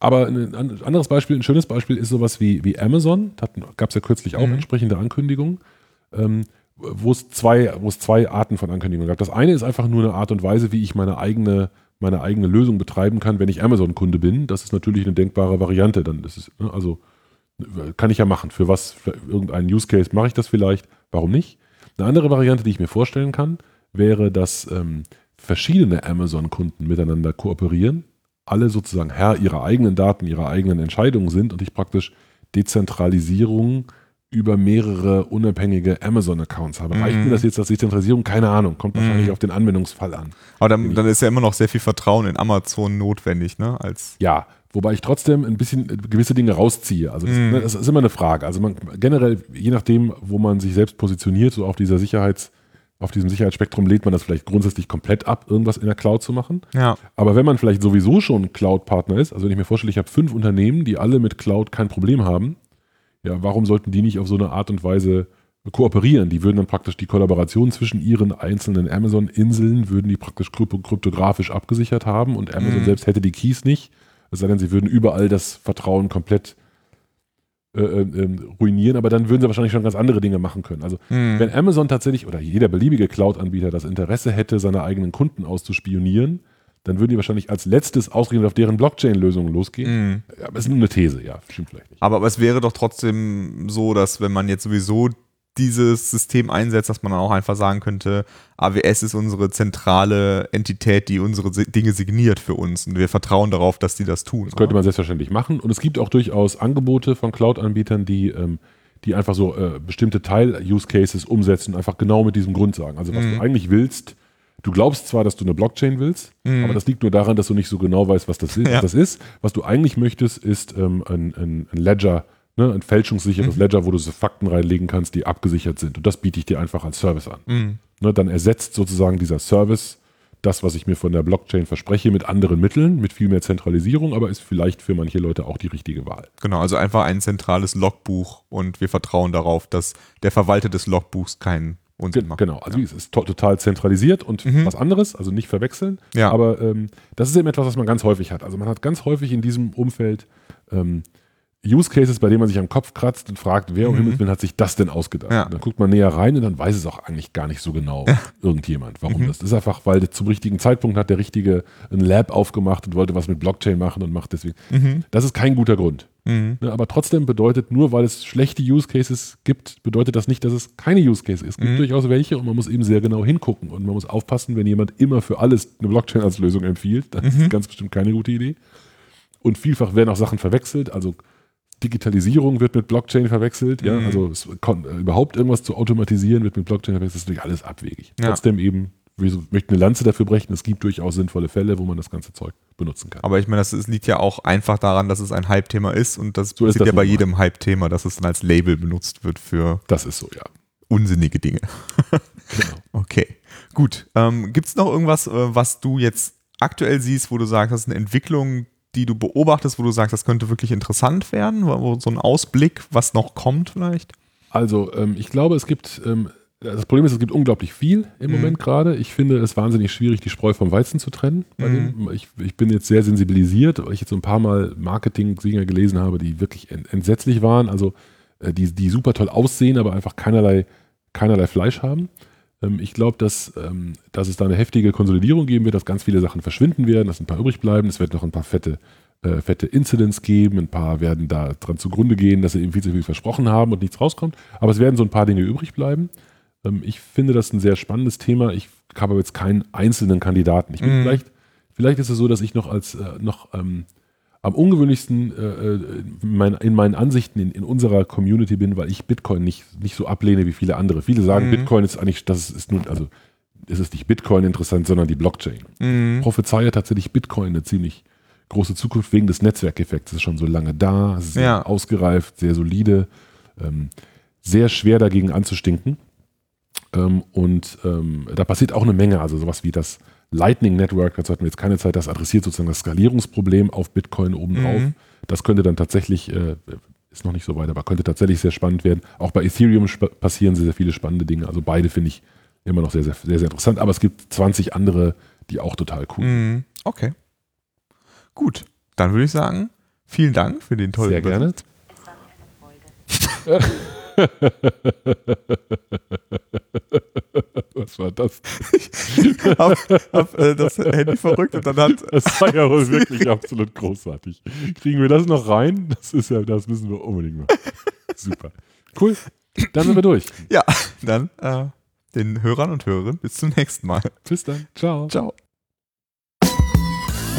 Aber ein an- anderes Beispiel, ein schönes Beispiel ist sowas wie, wie Amazon. Da gab es ja kürzlich auch Mhm. entsprechende Ankündigungen, ähm, wo es zwei, wo es zwei Arten von Ankündigungen gab. Das eine ist einfach nur eine Art und Weise, wie ich meine eigene, meine eigene Lösung betreiben kann, wenn ich Amazon-Kunde bin. Das ist natürlich eine denkbare Variante. Dann ist es, ne, also kann ich ja machen. Für was, für irgendeinen Use Case mache ich das vielleicht. Warum nicht? Eine andere Variante, die ich mir vorstellen kann, wäre, dass ähm, verschiedene Amazon-Kunden miteinander kooperieren, alle sozusagen Herr ihrer eigenen Daten, ihrer eigenen Entscheidungen sind und ich praktisch Dezentralisierung über mehrere unabhängige Amazon-Accounts habe. Reicht Mhm. mir das jetzt als Dezentralisierung? Keine Ahnung. Kommt wahrscheinlich Mhm. auf den Anwendungsfall an. Aber dann, dann ist ja immer noch sehr viel Vertrauen in Amazon notwendig, ne? Als Ja, wobei ich trotzdem ein bisschen äh, gewisse Dinge rausziehe. Also das, ne, das ist immer eine Frage. Also man generell, je nachdem, wo man sich selbst positioniert, so auf dieser Sicherheits, auf diesem Sicherheitsspektrum lehnt man das vielleicht grundsätzlich komplett ab, irgendwas in der Cloud zu machen. ja. Aber wenn man vielleicht sowieso schon Cloud-Partner ist, also wenn ich mir vorstelle, ich habe fünf Unternehmen, die alle mit Cloud kein Problem haben, ja, warum sollten die nicht auf so eine Art und Weise kooperieren? Die würden dann praktisch die Kollaboration zwischen ihren einzelnen Amazon-Inseln, würden die praktisch krypto kryptografisch abgesichert haben und Amazon Mhm. selbst hätte die Keys nicht. Es sei denn, sie würden überall das Vertrauen komplett äh, äh, ähm, ruinieren, aber dann würden sie wahrscheinlich schon ganz andere Dinge machen können. Also Mhm. wenn Amazon tatsächlich oder jeder beliebige Cloud-Anbieter das Interesse hätte, seine eigenen Kunden auszuspionieren, dann würden die wahrscheinlich als letztes ausgerechnet auf deren Blockchain-Lösungen losgehen. Mhm. Ja, aber es ist nur eine These, ja, stimmt vielleicht nicht. Aber, aber es wäre doch trotzdem so, dass wenn man jetzt sowieso dieses System einsetzt, dass man dann auch einfach sagen könnte, AWS ist unsere zentrale Entität, die unsere Dinge signiert für uns und wir vertrauen darauf, dass die das tun. Das könnte man selbstverständlich machen. Und es gibt auch durchaus Angebote von Cloud-Anbietern, die, ähm, die einfach so äh, bestimmte Teil-Use-Cases umsetzen, einfach genau mit diesem Grund sagen. Also was Mhm. du eigentlich willst, du glaubst zwar, dass du eine Blockchain willst, Mhm. aber das liegt nur daran, dass du nicht so genau weißt, was das ist. (laughs) Ja. Was, das ist. was du eigentlich möchtest, ist ähm, ein, ein, ein Ledger, ne, ein fälschungssicheres Mhm. Ledger, wo du so Fakten reinlegen kannst, die abgesichert sind. Und das biete ich dir einfach als Service an. Mhm. Ne, dann ersetzt sozusagen dieser Service das, was ich mir von der Blockchain verspreche, mit anderen Mitteln, mit viel mehr Zentralisierung, aber ist vielleicht für manche Leute auch die richtige Wahl. Genau, also einfach ein zentrales Logbuch und wir vertrauen darauf, dass der Verwalter des Logbuchs keinen Unsinn Ge macht. genau, also es ist to total zentralisiert und Mhm. was anderes, also nicht verwechseln. Ja. Aber ähm, das ist eben etwas, was man ganz häufig hat. Also man hat ganz häufig in diesem Umfeld ähm, Use Cases, bei denen man sich am Kopf kratzt und fragt, wer um Mhm. Himmels Willen hat sich das denn ausgedacht? Ja. Dann guckt man näher rein und dann weiß es auch eigentlich gar nicht so genau irgendjemand, warum Mhm. das. Das ist einfach, weil zum richtigen Zeitpunkt hat der Richtige ein Lab aufgemacht und wollte was mit Blockchain machen und macht deswegen. Mhm. Das ist kein guter Grund. Mhm. Ne, aber trotzdem bedeutet, nur weil es schlechte Use Cases gibt, bedeutet das nicht, dass es keine Use Cases gibt. Es gibt Mhm. durchaus welche und man muss eben sehr genau hingucken und man muss aufpassen, wenn jemand immer für alles eine Blockchain als Lösung empfiehlt, dann ist Mhm. das ganz bestimmt keine gute Idee. Und vielfach werden auch Sachen verwechselt, also Digitalisierung wird mit Blockchain verwechselt, ja, Mhm. also äh, überhaupt irgendwas zu automatisieren wird mit Blockchain verwechselt, das ist natürlich alles abwegig. Ja. Trotzdem eben, wir möchten eine Lanze dafür brechen, es gibt durchaus sinnvolle Fälle, wo man das ganze Zeug benutzen kann. Aber ich meine, das ist, liegt ja auch einfach daran, dass es ein Hype-Thema ist und das So ist passiert das ja bei jedem Hype-Thema, dass es dann als Label benutzt wird für Das ist so, ja. unsinnige Dinge. (laughs) Genau. Okay, gut. Ähm, Gibt es noch irgendwas, äh, was du jetzt aktuell siehst, wo du sagst, das ist eine Entwicklung, die du beobachtest, wo du sagst, das könnte wirklich interessant werden? Wo, so ein Ausblick, was noch kommt vielleicht? Also, ähm, ich glaube, es gibt, ähm, das Problem ist, es gibt unglaublich viel im Mhm. Moment gerade. Ich finde es wahnsinnig schwierig, die Spreu vom Weizen zu trennen. Bei Mhm. dem. Ich, ich bin jetzt sehr sensibilisiert, weil ich jetzt so ein paar Mal Marketing-Singer gelesen habe, die wirklich ent entsetzlich waren, also äh, die, die super toll aussehen, aber einfach keinerlei, keinerlei Fleisch haben. Ähm, ich glaube, dass, ähm, dass es da eine heftige Konsolidierung geben wird, dass ganz viele Sachen verschwinden werden, dass ein paar übrig bleiben. Es wird noch ein paar fette, äh, fette Incidents geben. Ein paar werden da dran zugrunde gehen, dass sie eben viel zu viel versprochen haben und nichts rauskommt. Aber es werden so ein paar Dinge übrig bleiben. Ähm, ich finde das ein sehr spannendes Thema. Ich habe aber jetzt keinen einzelnen Kandidaten. Ich bin Mhm. vielleicht, vielleicht ist es so, dass ich noch als äh, noch ähm, am ungewöhnlichsten äh, äh, in, mein, in meinen Ansichten in, in unserer Community bin, weil ich Bitcoin nicht, nicht so ablehne wie viele andere. Viele sagen, Mhm. Bitcoin ist eigentlich, das ist nun, also es ist nicht Bitcoin interessant, sondern die Blockchain. Mhm. Prophezeie tatsächlich Bitcoin eine ziemlich große Zukunft wegen des Netzwerkeffekts. Es ist schon so lange da, es ist sehr Ja. ausgereift, sehr solide, ähm, sehr schwer dagegen anzustinken. Ähm, und ähm, da passiert auch eine Menge, also sowas wie das Lightning Network, dazu hatten wir jetzt keine Zeit, das adressiert sozusagen das Skalierungsproblem auf Bitcoin obendrauf. Mhm. Das könnte dann tatsächlich, äh, ist noch nicht so weit, aber könnte tatsächlich sehr spannend werden. Auch bei Ethereum sp- passieren sehr, sehr viele spannende Dinge. Also beide finde ich immer noch sehr, sehr, sehr, sehr interessant. Aber es gibt 20 andere, die auch total cool sind. Mhm. Okay. Gut, dann würde ich sagen, vielen Dank für den tollen Sehr gerne. (laughs) Was war das? (laughs) hab, hab äh, das Handy verrückt und dann hat (laughs) Das war ja wohl (laughs) wirklich absolut großartig. Kriegen wir das noch rein? Das ist ja, das müssen wir unbedingt machen. Super. Cool. Dann sind wir durch. ja, dann äh, den Hörern und Hörerinnen bis zum nächsten Mal. Bis dann. Ciao. Ciao.